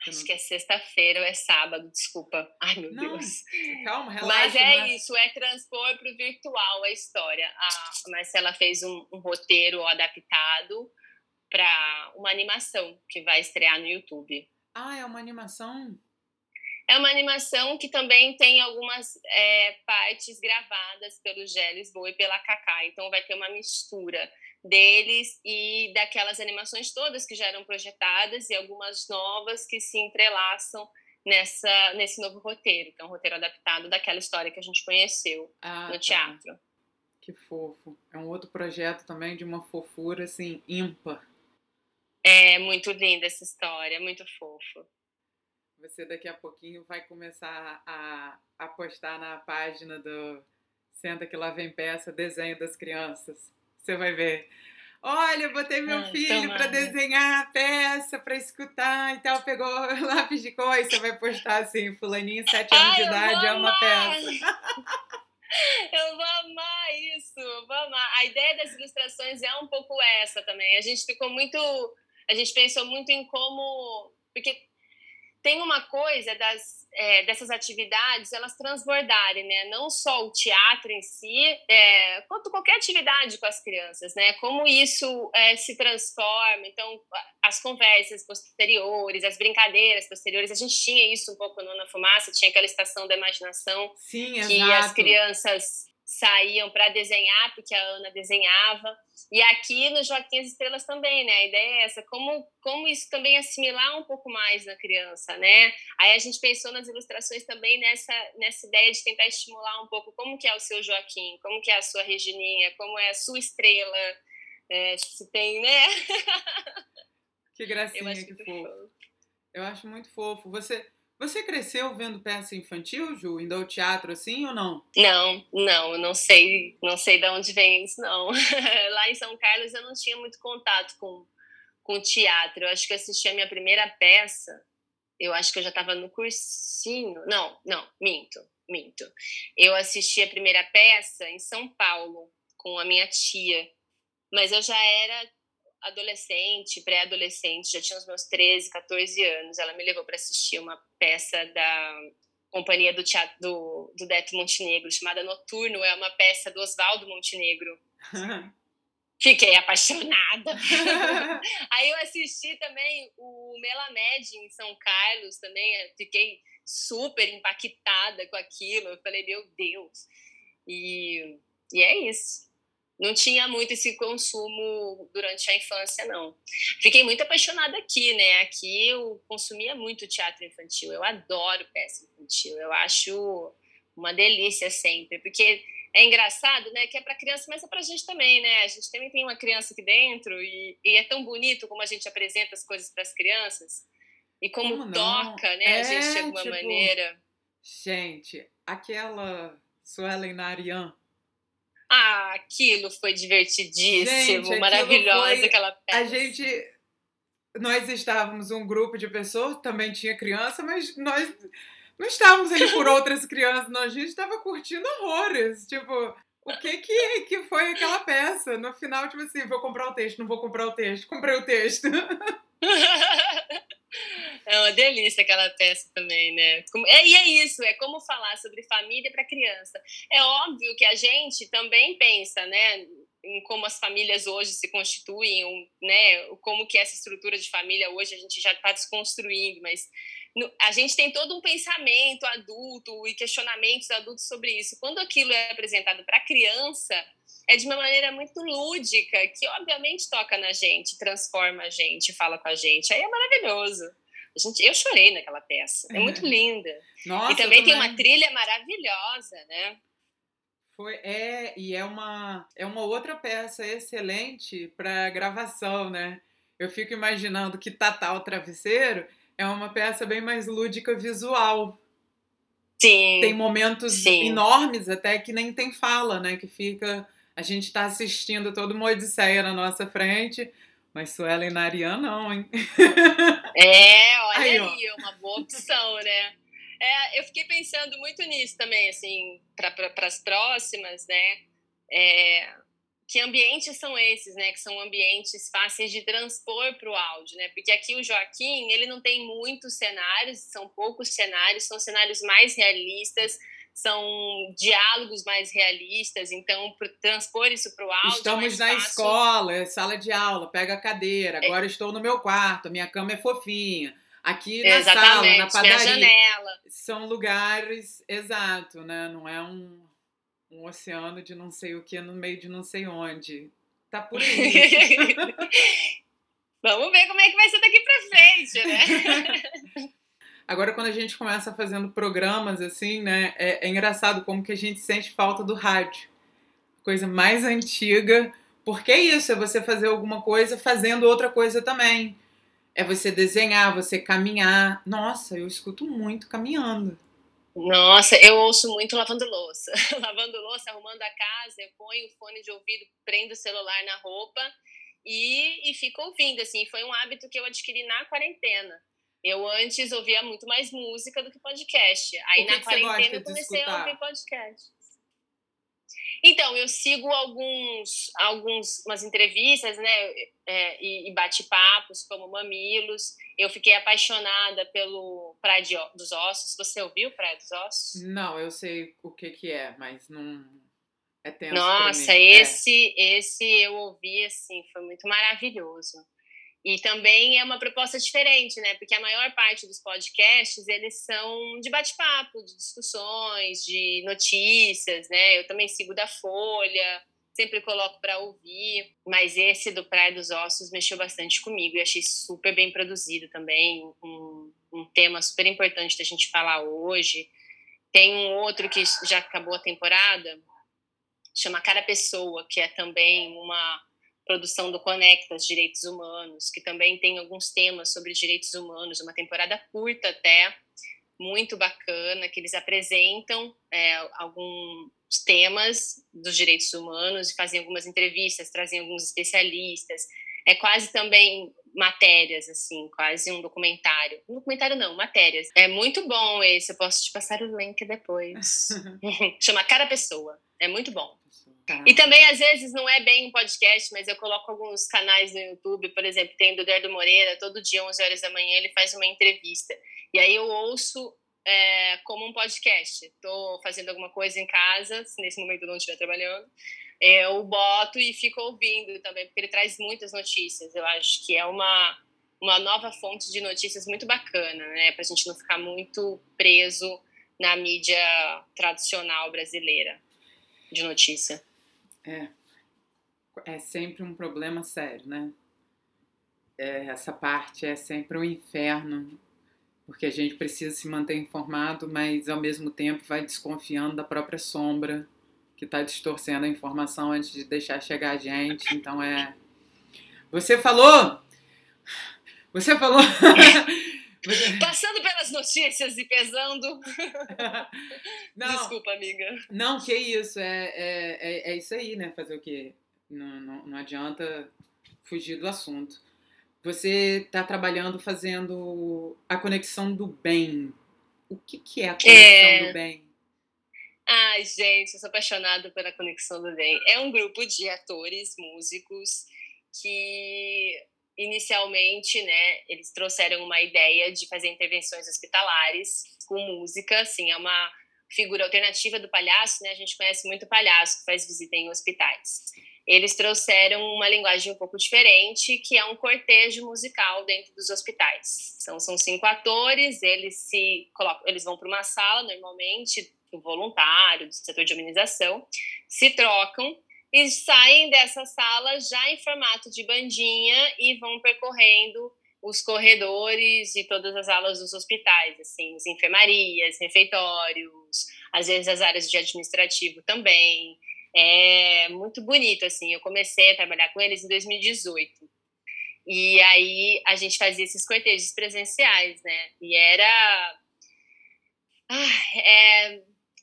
Acho que é sexta-feira ou é sábado, desculpa. Ai, meu não, Deus. Calma, relaxa. Mas é mas... isso, é transpor para o virtual a história. A Marcela fez um, um roteiro adaptado para uma animação que vai estrear no YouTube. Ah, é uma animação? É uma animação que também tem algumas é, partes gravadas pelo Gé Lisboa e pela Kaká. Então vai ter uma mistura deles e daquelas animações todas que já eram projetadas e algumas novas que se entrelaçam nessa nesse novo roteiro, que é um roteiro adaptado daquela história que a gente conheceu ah, no tá. teatro. Que fofo. É um outro projeto também de uma fofura assim ímpar. É muito linda essa história, muito fofo. Você daqui a pouquinho vai começar a, a postar na página do Senta que lá vem peça, desenho das crianças. Você vai ver. Olha, botei meu ah, filho para desenhar a peça, para escutar e tal. Pegou lápis de cor e você vai postar assim: Fulaninho, sete anos Ai, de idade, ama a peça. Eu vou amar isso, vou amar. A ideia das ilustrações é um pouco essa também. A gente ficou muito. A gente pensou muito em como. Porque tem uma coisa das, é, dessas atividades elas transbordarem, né? Não só o teatro em si, é, quanto qualquer atividade com as crianças, né? Como isso é, se transforma. Então, as conversas posteriores, as brincadeiras posteriores, a gente tinha isso um pouco no Na Fumaça, tinha aquela estação da imaginação Sim, que exato. as crianças saíam para desenhar, porque a Ana desenhava. E aqui no Joaquim as Estrelas também, né? A ideia é essa, como, como isso também assimilar um pouco mais na criança, né? Aí a gente pensou nas ilustrações também nessa, nessa ideia de tentar estimular um pouco como que é o seu Joaquim, como que é a sua Regininha, como é a sua estrela, é, se tem, né? Que gracinha, que fofo. fofo. Eu acho muito fofo. Você você cresceu vendo peça infantil, Ju? Indo ao teatro assim ou não? Não, não, não sei, não sei de onde vem isso, não. Lá em São Carlos eu não tinha muito contato com, com teatro. Eu acho que eu assisti a minha primeira peça, eu acho que eu já estava no cursinho. Não, não, minto, minto. Eu assisti a primeira peça em São Paulo com a minha tia, mas eu já era adolescente, pré-adolescente, já tinha os meus 13, 14 anos. Ela me levou para assistir uma peça da companhia do teatro do, do Deto Montenegro, chamada Noturno, é uma peça do Oswaldo Montenegro. Fiquei apaixonada. Aí eu assisti também o Melamed em São Carlos, também fiquei super impactada com aquilo. Eu falei, meu Deus. E, e é isso não tinha muito esse consumo durante a infância, não. Fiquei muito apaixonada aqui, né? Aqui eu consumia muito teatro infantil. Eu adoro peça infantil. Eu acho uma delícia sempre, porque é engraçado, né? Que é para criança, mas é para a gente também, né? A gente também tem uma criança aqui dentro e, e é tão bonito como a gente apresenta as coisas para as crianças e como, como toca, né? É, a gente de alguma tipo, maneira. Gente, aquela Suelen Narian ah, aquilo foi divertidíssimo, gente, maravilhosa foi... aquela peça. A gente. Nós estávamos um grupo de pessoas, também tinha criança, mas nós não estávamos ali por outras crianças, não. A gente estava curtindo horrores. Tipo, o que, que que foi aquela peça? No final, tipo assim, vou comprar o texto, não vou comprar o texto. Comprei o texto. É uma delícia aquela peça também, né? É, e é isso, é como falar sobre família para criança. É óbvio que a gente também pensa, né? em como as famílias hoje se constituem, né? Como que essa estrutura de família hoje a gente já está desconstruindo, mas a gente tem todo um pensamento adulto e questionamentos adultos sobre isso. Quando aquilo é apresentado para criança, é de uma maneira muito lúdica, que obviamente toca na gente, transforma a gente, fala com a gente. Aí é maravilhoso. A gente, eu chorei naquela peça. É muito linda. Nossa, e também, também tem uma trilha maravilhosa, né? Foi, é, e é uma, é uma outra peça excelente para gravação, né? Eu fico imaginando que Tatá o Travesseiro é uma peça bem mais lúdica visual. Sim. Tem momentos sim. enormes até que nem tem fala, né? Que fica. A gente está assistindo toda uma odisseia na nossa frente, mas Suelen Narian não, hein? É, olha aí, aí uma boa opção, né? É, eu fiquei pensando muito nisso também, assim, para pra, as próximas, né? É, que ambientes são esses, né? Que são ambientes fáceis de transpor para o áudio, né? Porque aqui o Joaquim, ele não tem muitos cenários, são poucos cenários, são cenários mais realistas, são diálogos mais realistas, então para transpor isso para o áudio. É Estamos na fácil. escola, é sala de aula, pega a cadeira. É. Agora é. estou no meu quarto, minha cama é fofinha. Aqui na Exatamente, sala, na padaria. janela. São lugares, exato, né? Não é um, um oceano de não sei o que no meio de não sei onde. Tá por aí. Vamos ver como é que vai ser daqui pra frente, né? Agora, quando a gente começa fazendo programas assim, né? É, é engraçado como que a gente sente falta do rádio. Coisa mais antiga. Porque é isso, é você fazer alguma coisa fazendo outra coisa também. É você desenhar, você caminhar. Nossa, eu escuto muito caminhando. Nossa, eu ouço muito lavando louça. lavando louça, arrumando a casa, eu ponho o fone de ouvido, prendo o celular na roupa e, e fico ouvindo. Assim, foi um hábito que eu adquiri na quarentena. Eu antes ouvia muito mais música do que podcast. Aí que na que quarentena eu comecei a ouvir podcast. Então, eu sigo alguns, alguns umas entrevistas, né, é, e, e bate-papos, como Mamilos. Eu fiquei apaixonada pelo Praia dos Ossos. Você ouviu Praia dos Ossos? Não, eu sei o que que é, mas não é tenso Nossa, esse, é. esse eu ouvi, assim, foi muito maravilhoso. E também é uma proposta diferente, né? Porque a maior parte dos podcasts, eles são de bate-papo, de discussões, de notícias, né? Eu também sigo da Folha, sempre coloco para ouvir, mas esse do Praia dos Ossos mexeu bastante comigo e achei super bem produzido também, um, um tema super importante da gente falar hoje. Tem um outro que já acabou a temporada, chama Cara Pessoa, que é também uma produção do Conectas Direitos Humanos, que também tem alguns temas sobre direitos humanos, uma temporada curta até, muito bacana, que eles apresentam é, alguns temas dos direitos humanos e fazem algumas entrevistas, trazem alguns especialistas. É quase também matérias, assim, quase um documentário. Um documentário não, matérias. É muito bom esse, eu posso te passar o link depois. Chama Cara Pessoa, é muito bom. Tá. E também, às vezes, não é bem um podcast, mas eu coloco alguns canais no YouTube, por exemplo, tem do Eduardo Moreira, todo dia, 11 horas da manhã, ele faz uma entrevista. E aí eu ouço é, como um podcast. Estou fazendo alguma coisa em casa, se nesse momento eu não estiver trabalhando, eu boto e fico ouvindo também, porque ele traz muitas notícias. Eu acho que é uma, uma nova fonte de notícias muito bacana, né? Para a gente não ficar muito preso na mídia tradicional brasileira de notícia. É. É sempre um problema sério, né? É, essa parte é sempre um inferno, porque a gente precisa se manter informado, mas ao mesmo tempo vai desconfiando da própria sombra que está distorcendo a informação antes de deixar chegar a gente. Então é. Você falou! Você falou! Passando pelas notícias e pesando. Não, Desculpa, amiga. Não, que isso. É, é, é, é isso aí, né? Fazer o quê? Não, não, não adianta fugir do assunto. Você está trabalhando fazendo a conexão do bem. O que, que é a conexão é... do bem? Ai, gente, eu sou apaixonada pela Conexão do Bem. É um grupo de atores, músicos, que inicialmente, né, eles trouxeram uma ideia de fazer intervenções hospitalares com música, assim, é uma figura alternativa do palhaço, né? A gente conhece muito palhaço que faz visita em hospitais. eles trouxeram uma linguagem um pouco diferente, que é um cortejo musical dentro dos hospitais. Então, são cinco atores, eles se colocam, eles vão para uma sala, normalmente, do voluntário, do setor de organização, se trocam e saem dessa sala já em formato de bandinha e vão percorrendo os corredores de todas as alas dos hospitais, assim, as enfermarias, refeitórios, às vezes as áreas de administrativo também. É muito bonito, assim. Eu comecei a trabalhar com eles em 2018. E aí a gente fazia esses cortejos presenciais, né? E era.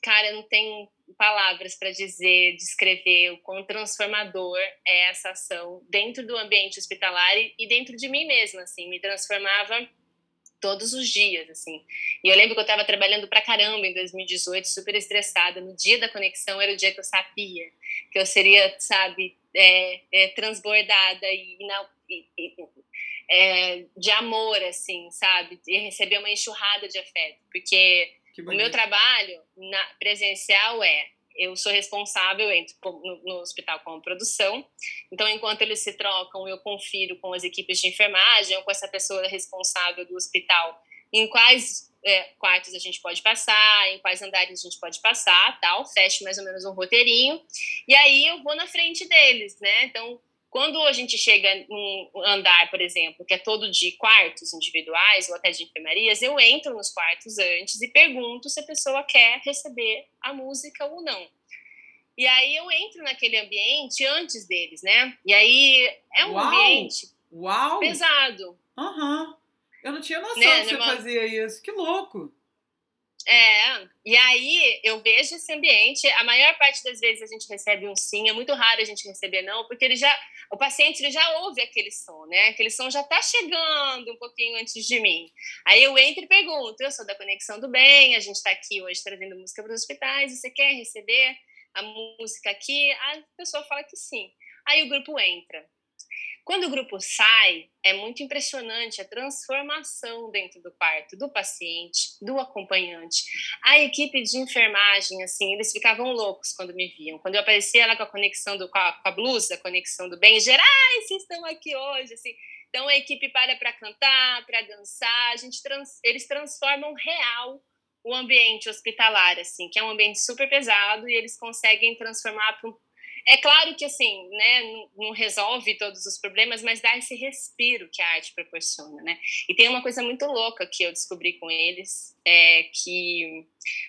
Cara, não tenho palavras para dizer, descrever o quão transformador é essa ação dentro do ambiente hospitalar e dentro de mim mesma, assim, me transformava todos os dias, assim. E eu lembro que eu estava trabalhando pra caramba em 2018, super estressada. No dia da conexão era o dia que eu sabia que eu seria, sabe, é, é, transbordada e, e, e é, de amor, assim, sabe, e receber uma enxurrada de afeto, porque o meu trabalho na, presencial é eu sou responsável entro no, no, hospital com a produção. Então, enquanto eles se trocam, eu confiro com as equipes de enfermagem ou com essa pessoa responsável do hospital em quais é, quartos a gente pode passar, em quais andares a gente pode passar, tal. Fecho mais ou menos um roteirinho. E aí eu vou na frente deles, né? Então, quando a gente chega num andar, por exemplo, que é todo de quartos individuais ou até de enfermarias, eu entro nos quartos antes e pergunto se a pessoa quer receber a música ou não. E aí eu entro naquele ambiente antes deles, né? E aí é um Uau! ambiente Uau! pesado. Aham. Uhum. Eu não tinha noção né? que você Numa... fazia isso. Que louco! É, e aí eu vejo esse ambiente, a maior parte das vezes a gente recebe um sim, é muito raro a gente receber não, porque ele já, o paciente ele já ouve aquele som, né? Aquele som já tá chegando um pouquinho antes de mim. Aí eu entro e pergunto, eu sou da Conexão do Bem, a gente está aqui hoje trazendo música para os hospitais, você quer receber a música aqui? A pessoa fala que sim. Aí o grupo entra. Quando o grupo sai, é muito impressionante a transformação dentro do quarto do paciente, do acompanhante. A equipe de enfermagem, assim, eles ficavam loucos quando me viam. Quando eu aparecia lá com a conexão do com a, com a blusa, a conexão do bem, gerais, vocês estão aqui hoje, assim. Então a equipe para para cantar, para dançar, a gente trans, eles transformam real o ambiente hospitalar, assim, que é um ambiente super pesado e eles conseguem transformar para um é claro que, assim, né, não, resolve todos os problemas, mas dá esse respiro que a arte proporciona, né? E tem uma coisa muito louca que eu descobri com eles, é que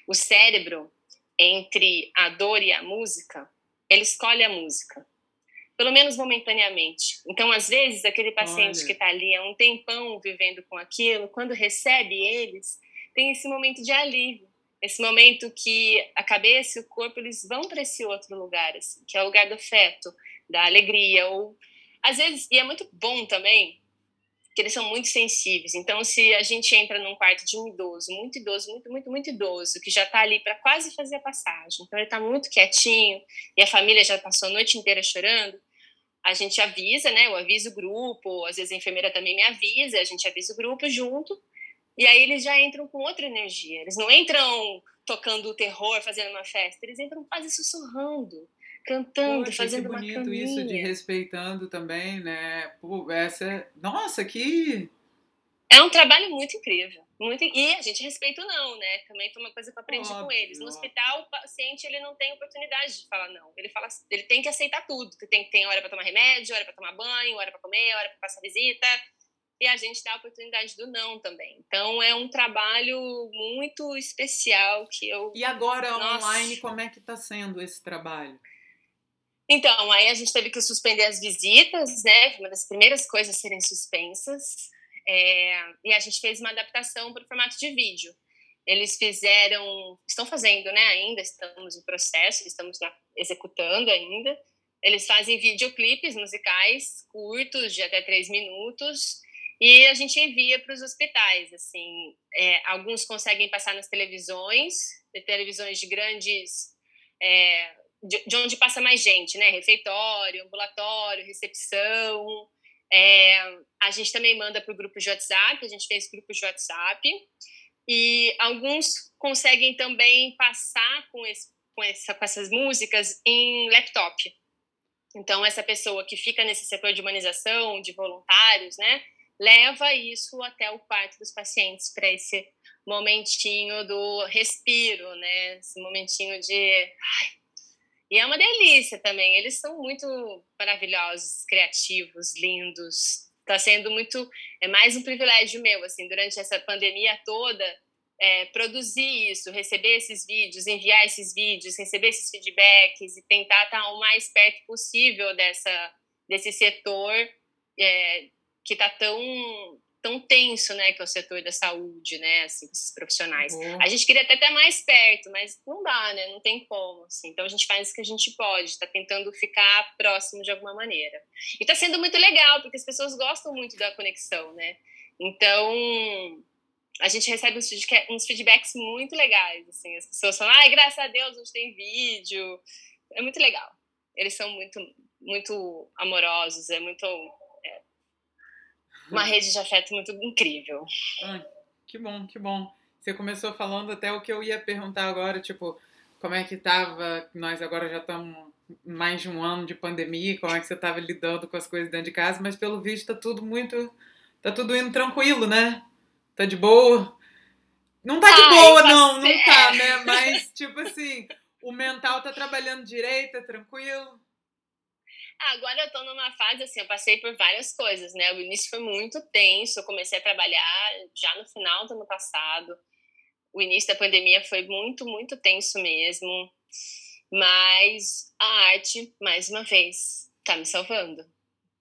o cérebro, entre a dor e a música, ele escolhe a música, pelo menos momentaneamente. Então, às vezes, aquele paciente Olha. que está ali há um tempão vivendo com aquilo, quando recebe eles, tem esse momento de alívio esse momento que a cabeça e o corpo eles vão para esse outro lugar, assim, que é o lugar do feto, da alegria, ou às vezes, e é muito bom também, que eles são muito sensíveis. Então, se a gente entra num quarto de um idoso, muito idoso, muito, muito, muito idoso, que já está ali para quase fazer a passagem, então ele está muito quietinho e a família já passou a noite inteira chorando, a gente avisa, né? Eu aviso o grupo, às vezes a enfermeira também me avisa, a gente avisa o grupo junto e aí eles já entram com outra energia. Eles não entram tocando o terror, fazendo uma festa. Eles entram quase sussurrando, cantando, Poxa, fazendo que bonito uma caminha. isso de respeitando também, né? Pô, essa, nossa, que é um trabalho muito incrível. Muito, e a gente respeita o não, né? Também foi uma coisa que eu aprendi óbvio, com eles. No hospital, o paciente ele não tem oportunidade de falar não. Ele fala, ele tem que aceitar tudo. Tem que ter hora para tomar remédio, hora para tomar banho, hora para comer, hora para passar visita e a gente dá a oportunidade do não também. Então é um trabalho muito especial que eu. E agora Nossa. online, como é que está sendo esse trabalho? Então, aí a gente teve que suspender as visitas, né? Uma das primeiras coisas a serem suspensas. É, e a gente fez uma adaptação para o formato de vídeo. Eles fizeram, estão fazendo, né? Ainda estamos em processo, estamos lá executando ainda. Eles fazem videoclipes musicais curtos, de até três minutos, e a gente envia para os hospitais, assim, é, alguns conseguem passar nas televisões, televisões de grandes, é, de, de, onde passa mais gente, né, refeitório, ambulatório, recepção, é, a gente também manda para o grupo de WhatsApp, a gente fez grupos de WhatsApp, e alguns conseguem também passar com, esse, com, essa, com essas músicas em laptop. Então, essa pessoa que fica nesse setor de humanização, de voluntários, né, leva isso até o quarto dos pacientes para esse momentinho do respiro, né, esse momentinho de. Ai. E é uma delícia também. Eles são muito maravilhosos, criativos, lindos. Está sendo muito. É mais um privilégio meu, assim, durante essa pandemia toda é, produzir isso, receber esses vídeos, enviar esses vídeos, receber esses feedbacks e tentar estar o mais perto possível dessa, desse setor é, que está tão tão tenso, né, que é o setor da saúde, né, assim, esses profissionais. Uhum. A gente queria até estar mais perto, mas não dá, né, não tem como, assim. Então a gente faz o que a gente pode, está tentando ficar próximo de alguma maneira. E está sendo muito legal, porque as pessoas gostam muito da conexão, né. Então, a gente recebe uns, uns feedbacks muito legais, assim, as pessoas falam, ai, graças a Deus, hoje tem vídeo, é muito legal. Eles são muito, muito amorosos, é muito, uma rede de afeto muito incrível. Ai, que bom, que bom. Você começou falando até o que eu ia perguntar agora, tipo, como é que tava, nós agora já estamos mais de um ano de pandemia, como é que você estava lidando com as coisas dentro de casa, mas pelo visto tá tudo muito, tá tudo indo tranquilo, né? Tá de boa? Não tá de Ai, boa, não, não tá, né? Mas, tipo assim, o mental tá trabalhando direito, é tranquilo? Agora eu tô numa fase assim, eu passei por várias coisas, né? O início foi muito tenso, eu comecei a trabalhar já no final do ano passado. O início da pandemia foi muito, muito tenso mesmo. Mas a arte, mais uma vez, tá me salvando.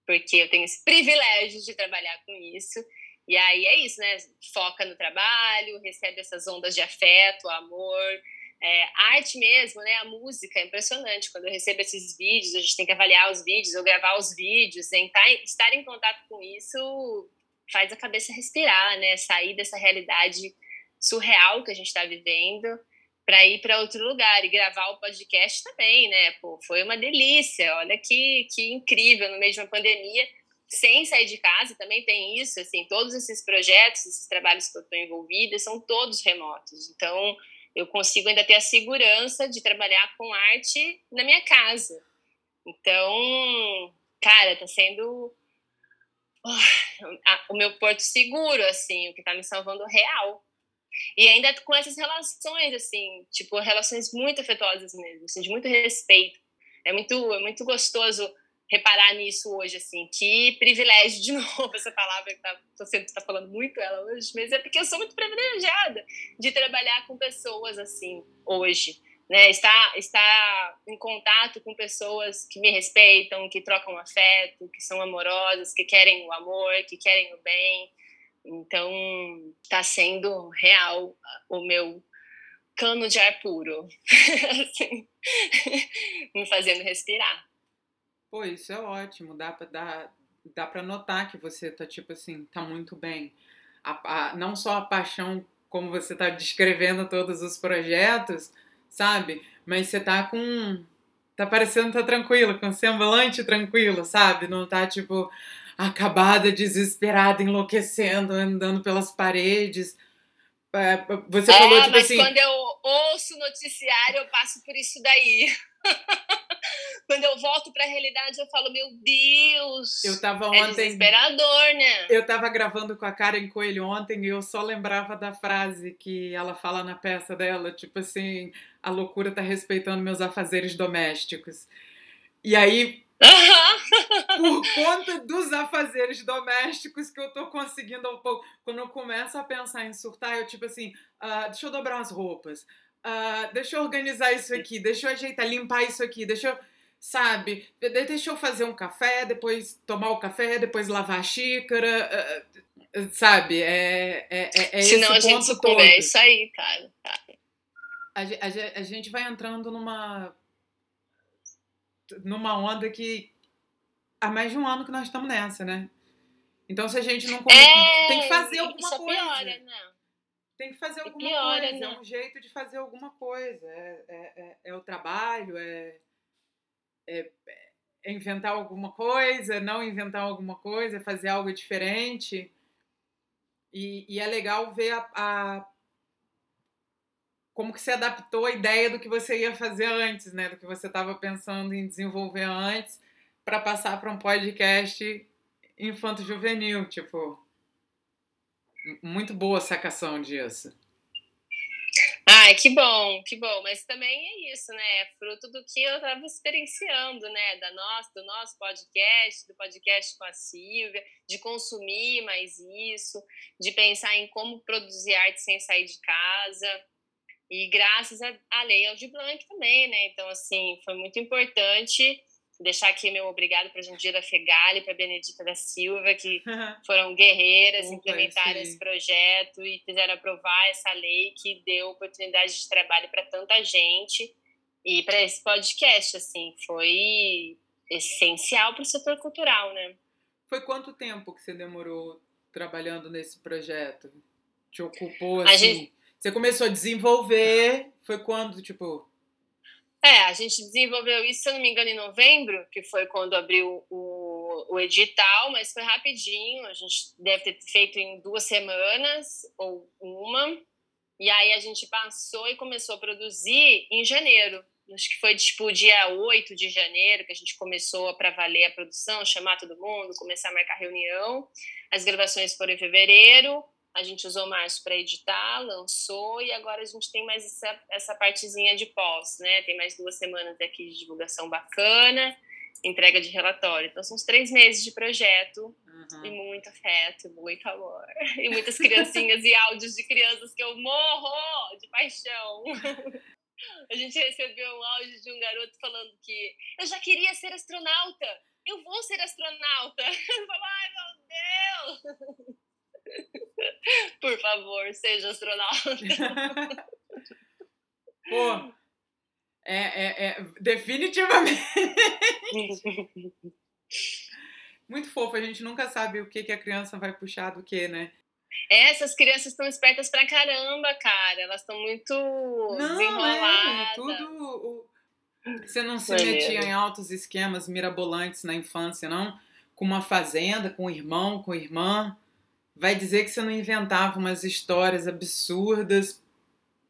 Porque eu tenho esse privilégio de trabalhar com isso e aí é isso, né? Foca no trabalho, recebe essas ondas de afeto, amor. É, arte mesmo, né? A música é impressionante. Quando eu recebo esses vídeos, a gente tem que avaliar os vídeos, ou gravar os vídeos, tentar, estar em contato com isso faz a cabeça respirar, né? Sair dessa realidade surreal que a gente está vivendo para ir para outro lugar e gravar o podcast também, né? Pô, foi uma delícia. Olha que, que incrível no meio de uma pandemia sem sair de casa, também tem isso, assim, todos esses projetos, esses trabalhos que eu estou envolvida, são todos remotos. Então, eu consigo ainda ter a segurança de trabalhar com arte na minha casa. Então, cara, tá sendo oh, a, o meu porto seguro, assim, o que tá me salvando real. E ainda com essas relações, assim, tipo, relações muito afetuosas mesmo, assim, de muito respeito. É muito, é muito gostoso reparar nisso hoje, assim, que privilégio, de novo, essa palavra que tá, você está falando muito ela hoje, mas é porque eu sou muito privilegiada de trabalhar com pessoas assim, hoje, né, estar, estar em contato com pessoas que me respeitam, que trocam afeto, que são amorosas, que querem o amor, que querem o bem, então está sendo real o meu cano de ar puro, assim, me fazendo respirar. Pô, isso é ótimo. Dá pra, dá, dá pra notar que você tá, tipo assim, tá muito bem. A, a, não só a paixão, como você tá descrevendo todos os projetos, sabe? Mas você tá com. Tá parecendo tá tranquilo, com semblante tranquilo, sabe? Não tá, tipo, acabada, desesperada, enlouquecendo, andando pelas paredes. É, você é, falou, tipo mas assim. Quando eu ouço o noticiário, eu passo por isso daí. Volto para a realidade, eu falo, meu Deus. Eu tava é ontem. desesperador, né? Eu tava gravando com a Karen Coelho ontem e eu só lembrava da frase que ela fala na peça dela, tipo assim, a loucura tá respeitando meus afazeres domésticos. E aí, por conta dos afazeres domésticos que eu tô conseguindo ao pouco. Quando eu começo a pensar em surtar, eu tipo assim, uh, deixa eu dobrar as roupas. Uh, deixa eu organizar isso aqui, deixa eu ajeitar, limpar isso aqui, deixa eu. Sabe? Deixa eu fazer um café, depois tomar o café, depois lavar a xícara. Uh, sabe? É, é, é, é Senão a gente todo. É isso aí, cara. A, a, a gente vai entrando numa. numa onda que. Há mais de um ano que nós estamos nessa, né? Então, se a gente não. É, tem que fazer alguma isso coisa. Piora, não. Tem que fazer alguma piora, coisa, né? é um jeito de fazer alguma coisa. É, é, é, é o trabalho, é, é, é inventar alguma coisa, não inventar alguma coisa, fazer algo diferente. E, e é legal ver a, a, como que se adaptou a ideia do que você ia fazer antes, né? Do que você estava pensando em desenvolver antes. para passar para um podcast infanto-juvenil, tipo. Muito boa a sacação disso. Ai, que bom, que bom. Mas também é isso, né? É fruto do que eu estava experienciando, né? Da nossa, do nosso podcast, do podcast com a Silvia, de consumir mais isso, de pensar em como produzir arte sem sair de casa. E graças à lei Aldir Blanc também, né? Então, assim, foi muito importante deixar aqui meu obrigado para a Jandira Fegali, para a Benedita da Silva, que foram guerreiras, Opa, implementaram esse projeto e fizeram aprovar essa lei que deu oportunidade de trabalho para tanta gente e para esse podcast, assim, foi essencial para o setor cultural, né? Foi quanto tempo que você demorou trabalhando nesse projeto? Te ocupou, assim? Gente... Você começou a desenvolver, foi quando, tipo... É, a gente desenvolveu isso, se eu não me engano, em novembro, que foi quando abriu o, o edital, mas foi rapidinho. A gente deve ter feito em duas semanas ou uma. E aí a gente passou e começou a produzir em janeiro. Acho que foi tipo dia 8 de janeiro que a gente começou para valer a produção, chamar todo mundo, começar a marcar reunião. As gravações foram em fevereiro. A gente usou março para editar, lançou e agora a gente tem mais essa, essa partezinha de pós, né? Tem mais duas semanas aqui de divulgação bacana, entrega de relatório. Então são uns três meses de projeto uhum. e muito afeto, muito amor. E muitas criancinhas e áudios de crianças que eu morro de paixão. A gente recebeu um áudio de um garoto falando que eu já queria ser astronauta, eu vou ser astronauta. Eu falo, ai meu Deus! Por favor, seja astronauta. Pô, é, é, é definitivamente. Muito fofo, a gente nunca sabe o que, que a criança vai puxar do que, né? Essas crianças estão espertas pra caramba, cara. Elas estão muito não, desenroladas. É, tudo. Você não se metia em altos esquemas mirabolantes na infância, não? Com uma fazenda, com um irmão, com irmã vai dizer que você não inventava umas histórias absurdas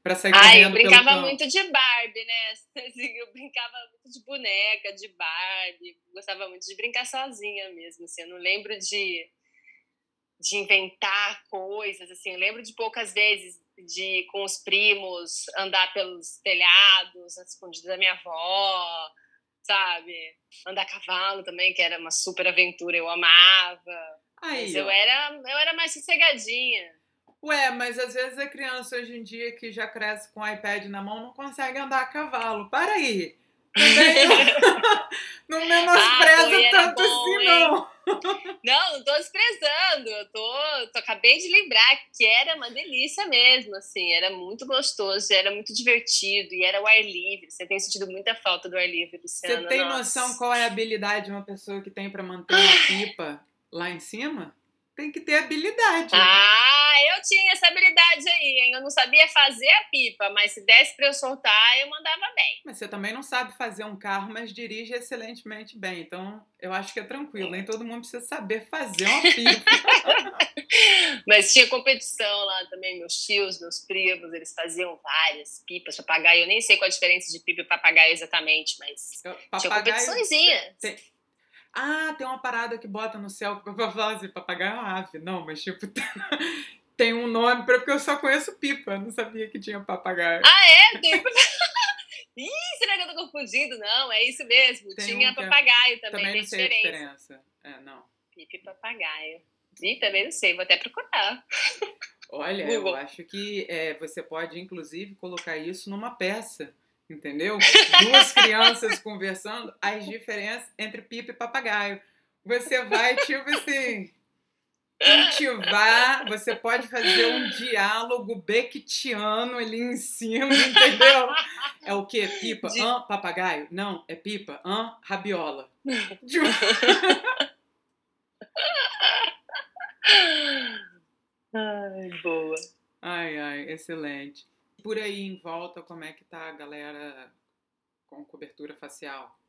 para sair Ai, correndo eu brincava muito de Barbie, né? Assim, eu brincava muito de boneca, de Barbie. Gostava muito de brincar sozinha mesmo. Assim, eu não lembro de, de inventar coisas. Assim, eu lembro de poucas vezes de com os primos andar pelos telhados, escondidos da minha avó, sabe? Andar a cavalo também, que era uma super aventura, eu amava. Aí, mas eu era, eu era mais sossegadinha. Ué, mas às vezes a criança hoje em dia que já cresce com o iPad na mão não consegue andar a cavalo. Para aí! não menospreza ah, tanto bom, assim, não. Não, não tô desprezando. Eu tô, tô, acabei de lembrar que era uma delícia mesmo, assim. Era muito gostoso, era muito divertido e era o ar livre. Você tem sentido muita falta do ar livre, Luciana. Você tem Nossa. noção qual é a habilidade de uma pessoa que tem para manter uma pipa lá em cima, tem que ter habilidade. Ah, eu tinha essa habilidade aí, hein? Eu não sabia fazer a pipa, mas se desse para eu soltar, eu mandava bem. Mas você também não sabe fazer um carro, mas dirige excelentemente bem. Então, eu acho que é tranquilo. Nem todo mundo precisa saber fazer uma pipa. mas tinha competição lá também. Meus tios, meus primos, eles faziam várias pipas, papagaio. Eu nem sei qual a diferença de pipa e papagaio exatamente, mas eu, tinha competiçõezinha. Tem, ah, tem uma parada que bota no céu pra falar assim, papagaio é uma ave. Não, mas tipo, tem um nome porque eu só conheço pipa. Não sabia que tinha papagaio. Ah, é? Tem Ih, será que eu tô confundindo? Não, é isso mesmo. Tem tinha um papagaio também, também não sei diferença. diferença. É, não. Pipa e papagaio. Ih, também não sei, vou até procurar. Olha, eu acho que é, você pode, inclusive, colocar isso numa peça entendeu? Duas crianças conversando, as diferenças entre pipa e papagaio. Você vai, tipo assim, cultivar, você pode fazer um diálogo becktiano ali em cima, entendeu? É o quê? Pipa? De... Hã? Papagaio? Não, é pipa. Hã? Rabiola. ai, boa. Ai, ai, excelente por aí em volta, como é que tá a galera com cobertura facial?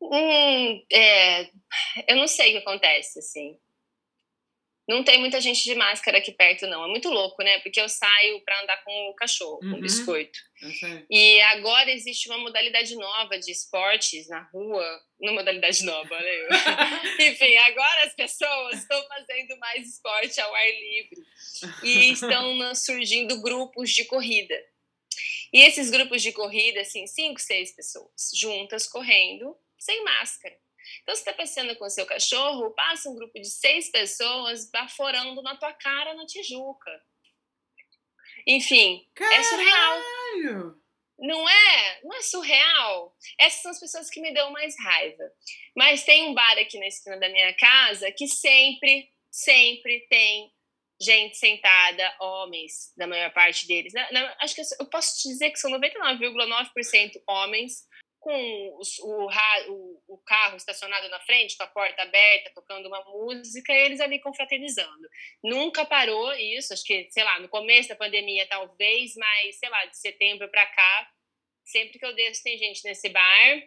Hum, é, eu não sei o que acontece, assim. Não tem muita gente de máscara aqui perto, não. É muito louco, né? Porque eu saio para andar com o cachorro, uhum. com o biscoito. E agora existe uma modalidade nova de esportes na rua. Uma modalidade nova, né? Enfim, agora as pessoas estão fazendo mais esporte ao ar livre. E estão surgindo grupos de corrida. E esses grupos de corrida, assim, cinco, seis pessoas juntas correndo, sem máscara. Então, você está passeando com o seu cachorro, passa um grupo de seis pessoas baforando na tua cara na Tijuca. Enfim, Caralho! é surreal. Não é? Não é surreal? Essas são as pessoas que me dão mais raiva. Mas tem um bar aqui na esquina da minha casa que sempre, sempre tem gente sentada, homens, da maior parte deles. acho que eu posso te dizer que são 99,9% homens com o, o, o, carro estacionado na frente, com a porta aberta, tocando uma música, eles ali confraternizando. Nunca parou isso, acho que, sei lá, no começo da pandemia talvez, mas, sei lá, de setembro para cá, sempre que eu desço tem gente nesse bar.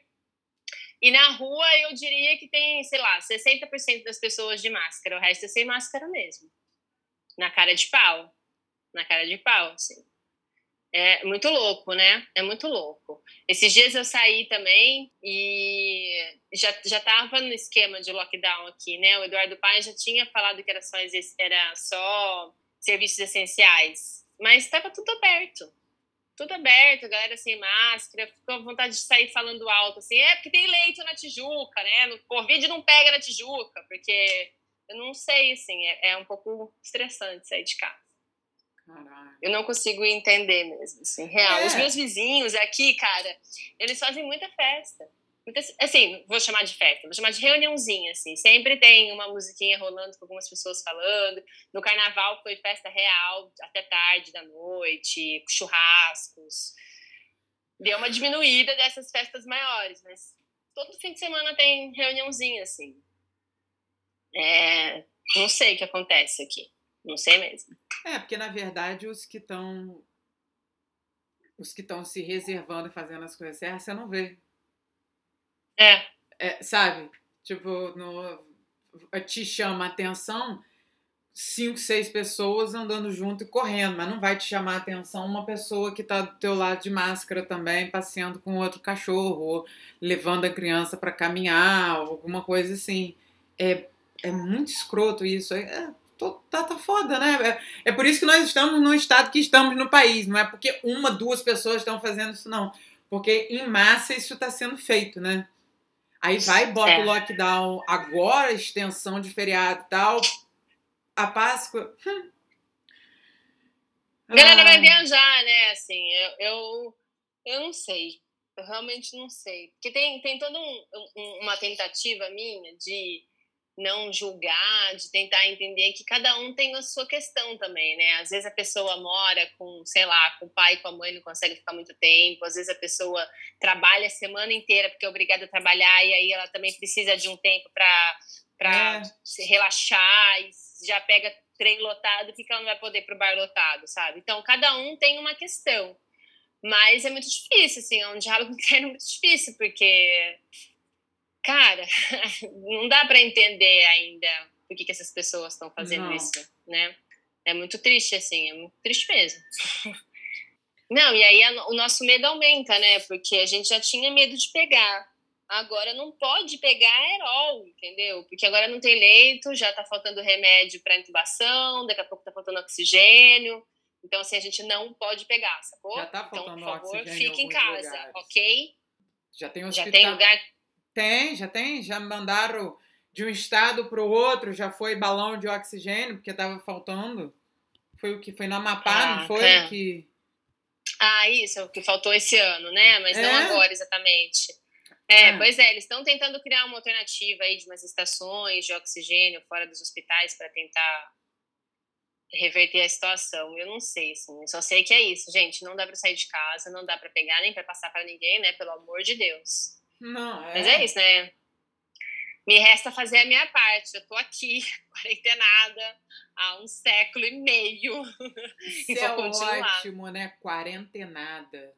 E na rua eu diria que tem, sei lá, 60% das pessoas de máscara, o resto é sem máscara mesmo. Na cara de pau. Na cara de pau, assim. É muito louco, né? É muito louco. Esses dias eu saí também e já já estava no esquema de lockdown aqui, né? O Eduardo Paes já tinha falado que era só era só serviços essenciais, mas estava tudo aberto. Tudo aberto, a galera sem máscara, ficou vontade de sair falando alto, assim, é porque tem leito na Tijuca, né? O Covid não pega na Tijuca, porque eu não sei, assim, é, é um pouco estressante sair de casa. Caralho. Eu não consigo entender mesmo, assim, real. É. Os meus vizinhos aqui, cara, eles fazem muita festa. Muita, assim, vou chamar de festa, vou chamar de reuniãozinha, assim. Sempre tem uma musiquinha rolando com algumas pessoas falando. No carnaval foi festa real, até tarde da noite, churrascos. Deu uma diminuída dessas festas maiores, mas todo fim de semana tem reuniãozinha, assim. É, não sei o que acontece aqui. Não sei mesmo. É, porque na verdade os que estão. Os que estão se reservando e fazendo as coisas certas, você não vê. É. é sabe? Tipo, no, te chama a atenção cinco, seis pessoas andando junto e correndo, mas não vai te chamar a atenção uma pessoa que está do teu lado de máscara também, passeando com outro cachorro, ou levando a criança para caminhar, ou alguma coisa assim. É, é muito escroto isso. É, tá, tá foda, né? É, é por isso que nós estamos no estado que estamos no país. Não é porque uma, duas pessoas estão fazendo isso, não. Porque em massa isso está sendo feito, né? Aí vai, bota é. o lockdown agora, extensão de feriado e tal. A Páscoa. Hum. A galera vai viajar, né? Assim, eu, eu, eu não sei. Eu realmente não sei. Porque tem, tem toda um, um, uma tentativa minha de não julgar, de tentar entender que cada um tem a sua questão também, né? Às vezes a pessoa mora com, sei lá, com o pai e com a mãe, não consegue ficar muito tempo. Às vezes a pessoa trabalha a semana inteira porque é obrigada a trabalhar e aí ela também precisa de um tempo para para é. se relaxar e já pega trem lotado, que ela não vai poder pro bar lotado, sabe? Então cada um tem uma questão. Mas é muito difícil, assim, é um diálogo interno muito difícil, porque cara, não dá para entender ainda por que, que essas pessoas estão fazendo não. isso, né? É muito triste, assim, é muito triste mesmo. Não, e aí a, o nosso medo aumenta, né? Porque a gente já tinha medo de pegar. Agora não pode pegar aerol, entendeu? Porque agora não tem leito, já tá faltando remédio para intubação, daqui a pouco tá faltando oxigênio. Então, assim, a gente não pode pegar, sacou? Já tá faltando então, por favor, fique em, em casa, lugares. ok? Já tem hospital. Já tem lugar tem, já tem, já mandaram de um estado para o outro, já foi balão de oxigênio, porque estava faltando. Foi o que foi no Amapá, ah, não foi? É. Que... Ah, isso, é o que faltou esse ano, né? Mas é. não agora exatamente. É, é. pois é, eles estão tentando criar uma alternativa aí de umas estações de oxigênio fora dos hospitais para tentar reverter a situação. Eu não sei, assim, eu só sei que é isso, gente. Não dá para sair de casa, não dá para pegar nem para passar para ninguém, né? Pelo amor de Deus. Não, é. Mas é isso, né? Me resta fazer a minha parte. Eu tô aqui, quarentenada, há um século e meio. Isso e é ótimo, né? Quarentenada.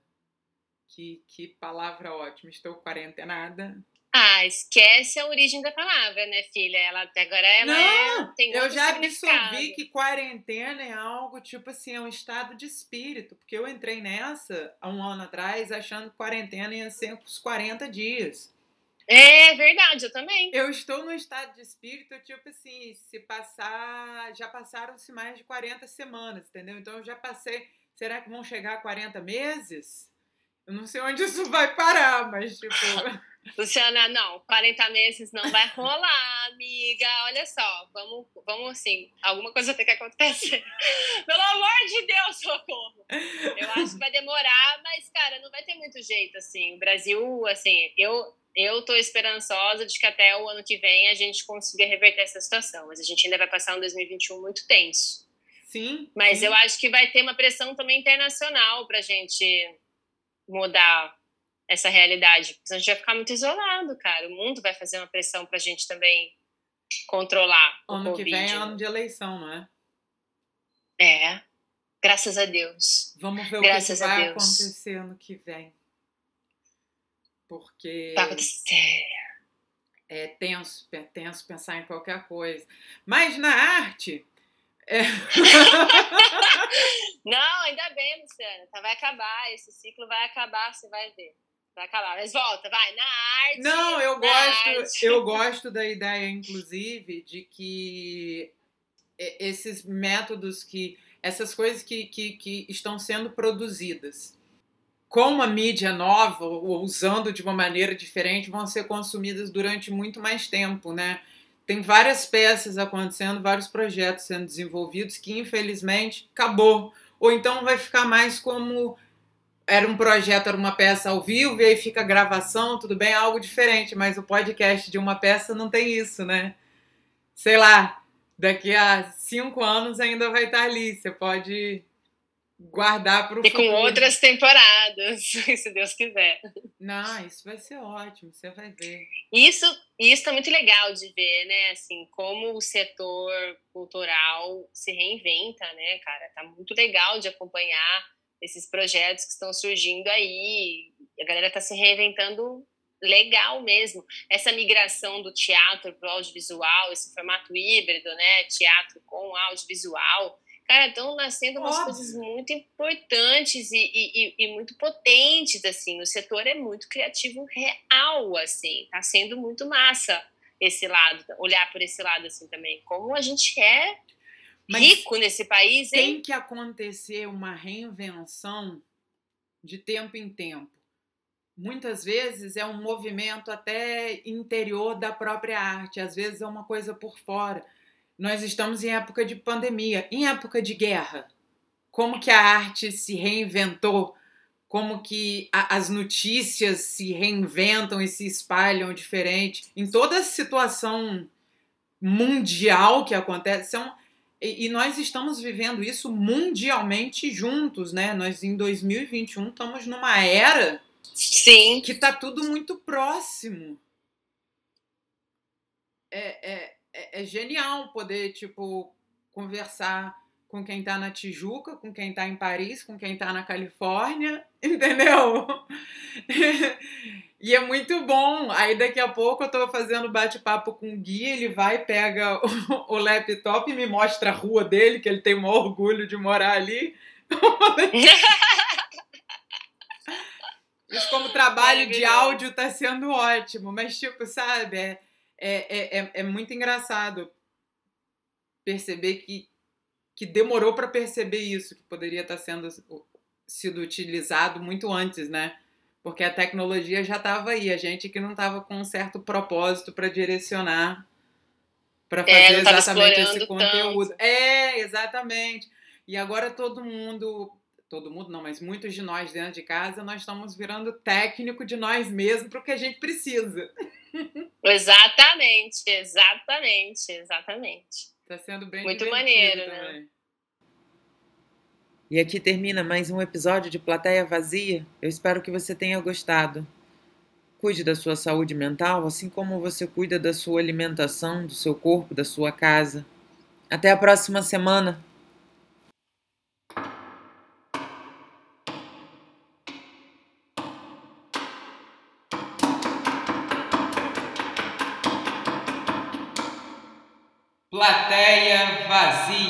Que, que palavra ótima. Estou quarentenada. Ah, esquece a origem da palavra, né, filha? Ela até agora ela Não, é, tem eu já absorvi que quarentena é algo tipo assim, é um estado de espírito. Porque eu entrei nessa há um ano atrás achando que quarentena ia ser os 40 dias. É verdade, eu também. Eu estou no estado de espírito, tipo assim, se passar. Já passaram-se mais de 40 semanas, entendeu? Então eu já passei. Será que vão chegar a 40 meses? Eu não sei onde isso vai parar, mas tipo. Luciana, não, 40 meses não vai rolar, amiga. Olha só, vamos, vamos assim, alguma coisa tem que acontecer. Pelo amor de Deus, socorro. Eu acho que vai demorar, mas, cara, não vai ter muito jeito, assim. O Brasil, assim, eu, eu tô esperançosa de que até o ano que vem a gente consiga reverter essa situação. Mas a gente ainda vai passar um 2021 muito tenso. Sim. Mas sim. eu acho que vai ter uma pressão também internacional pra gente mudar essa realidade. Porque senão a gente vai ficar muito isolado, cara. O mundo vai fazer uma pressão pra gente também controlar o Ano que vem é ano de eleição, não é? É. Graças a Deus. Vamos ver Graças o que, a que vai Deus. acontecer ano que vem. Porque acontecer. é tenso, é tenso pensar em qualquer coisa. Mas na arte. é- Não, ainda bem, Luciana. Tá, vai acabar. Esse ciclo vai acabar, você vai ver. Vai acabar. Mas volta, vai. Na arte. Não, eu gosto, arte. eu gosto da ideia, inclusive, de que esses métodos que. essas coisas que, que, que estão sendo produzidas com uma mídia nova ou usando de uma maneira diferente vão ser consumidas durante muito mais tempo, né? Tem várias peças acontecendo, vários projetos sendo desenvolvidos que infelizmente acabou. Ou então vai ficar mais como era um projeto, era uma peça ao vivo, e aí fica a gravação, tudo bem, é algo diferente, mas o podcast de uma peça não tem isso, né? Sei lá, daqui a cinco anos ainda vai estar ali. Você pode guardar para o E com futuro. outras temporadas, se Deus quiser. Não, isso vai ser ótimo, você vai ver. Isso, isso é muito legal de ver, né? Assim, como o setor cultural se reinventa, né, cara? Tá muito legal de acompanhar esses projetos que estão surgindo aí. A galera tá se reinventando legal mesmo. Essa migração do teatro para o audiovisual, esse formato híbrido, né? Teatro com audiovisual. Cara, estão nascendo umas Óbvio. coisas muito importantes e, e, e- e muito potentes, assim. O setor é muito criativo real, assim. Tá sendo muito massa esse lado, olhar por esse lado, assim, também. Como a gente é Mas rico nesse país, hein? tem que acontecer uma reinvenção de tempo em tempo. Muitas vezes é um movimento até interior da própria arte, às vezes é uma coisa por fora. Nós estamos em época de pandemia, em época de guerra. Como que a arte se reinventou? Como que a- as notícias se reinventam e se espalham diferente? Em toda situação mundial que acontece, são e, e nós estamos vivendo isso mundialmente juntos, né? Nós em 2021 estamos numa era Sim. que tá tudo muito próximo. É, é, é, é genial poder, tipo, conversar com quem tá na Tijuca, com quem tá em Paris, com quem tá na Califórnia, entendeu? E é muito bom. Aí daqui a pouco eu tô fazendo bate-papo com o Gui, ele vai, pega o, o laptop e me mostra a rua dele, que ele tem um orgulho de morar ali. Isso como trabalho de áudio tá sendo ótimo, mas tipo, sabe, é, é, é, é- é muito engraçado perceber que, que demorou para perceber isso, que poderia estar sendo sido utilizado muito antes, né? Porque a tecnologia já estava aí, a gente que não estava com um certo propósito para direcionar para fazer É, não tava exatamente esse conteúdo. É, exatamente. E agora todo mundo, todo mundo não, mas muitos de nós dentro de casa, nós estamos virando técnico de nós mesmos para o que a gente precisa. Exatamente, exatamente, exatamente. Tá sendo bem Muito maneiro, né? também. E aqui termina mais um episódio de Plateia Vazia. Eu espero que você tenha gostado. Cuide da sua saúde mental, assim como você cuida da sua alimentação, do seu corpo, da sua casa. Até a próxima semana. Vazia.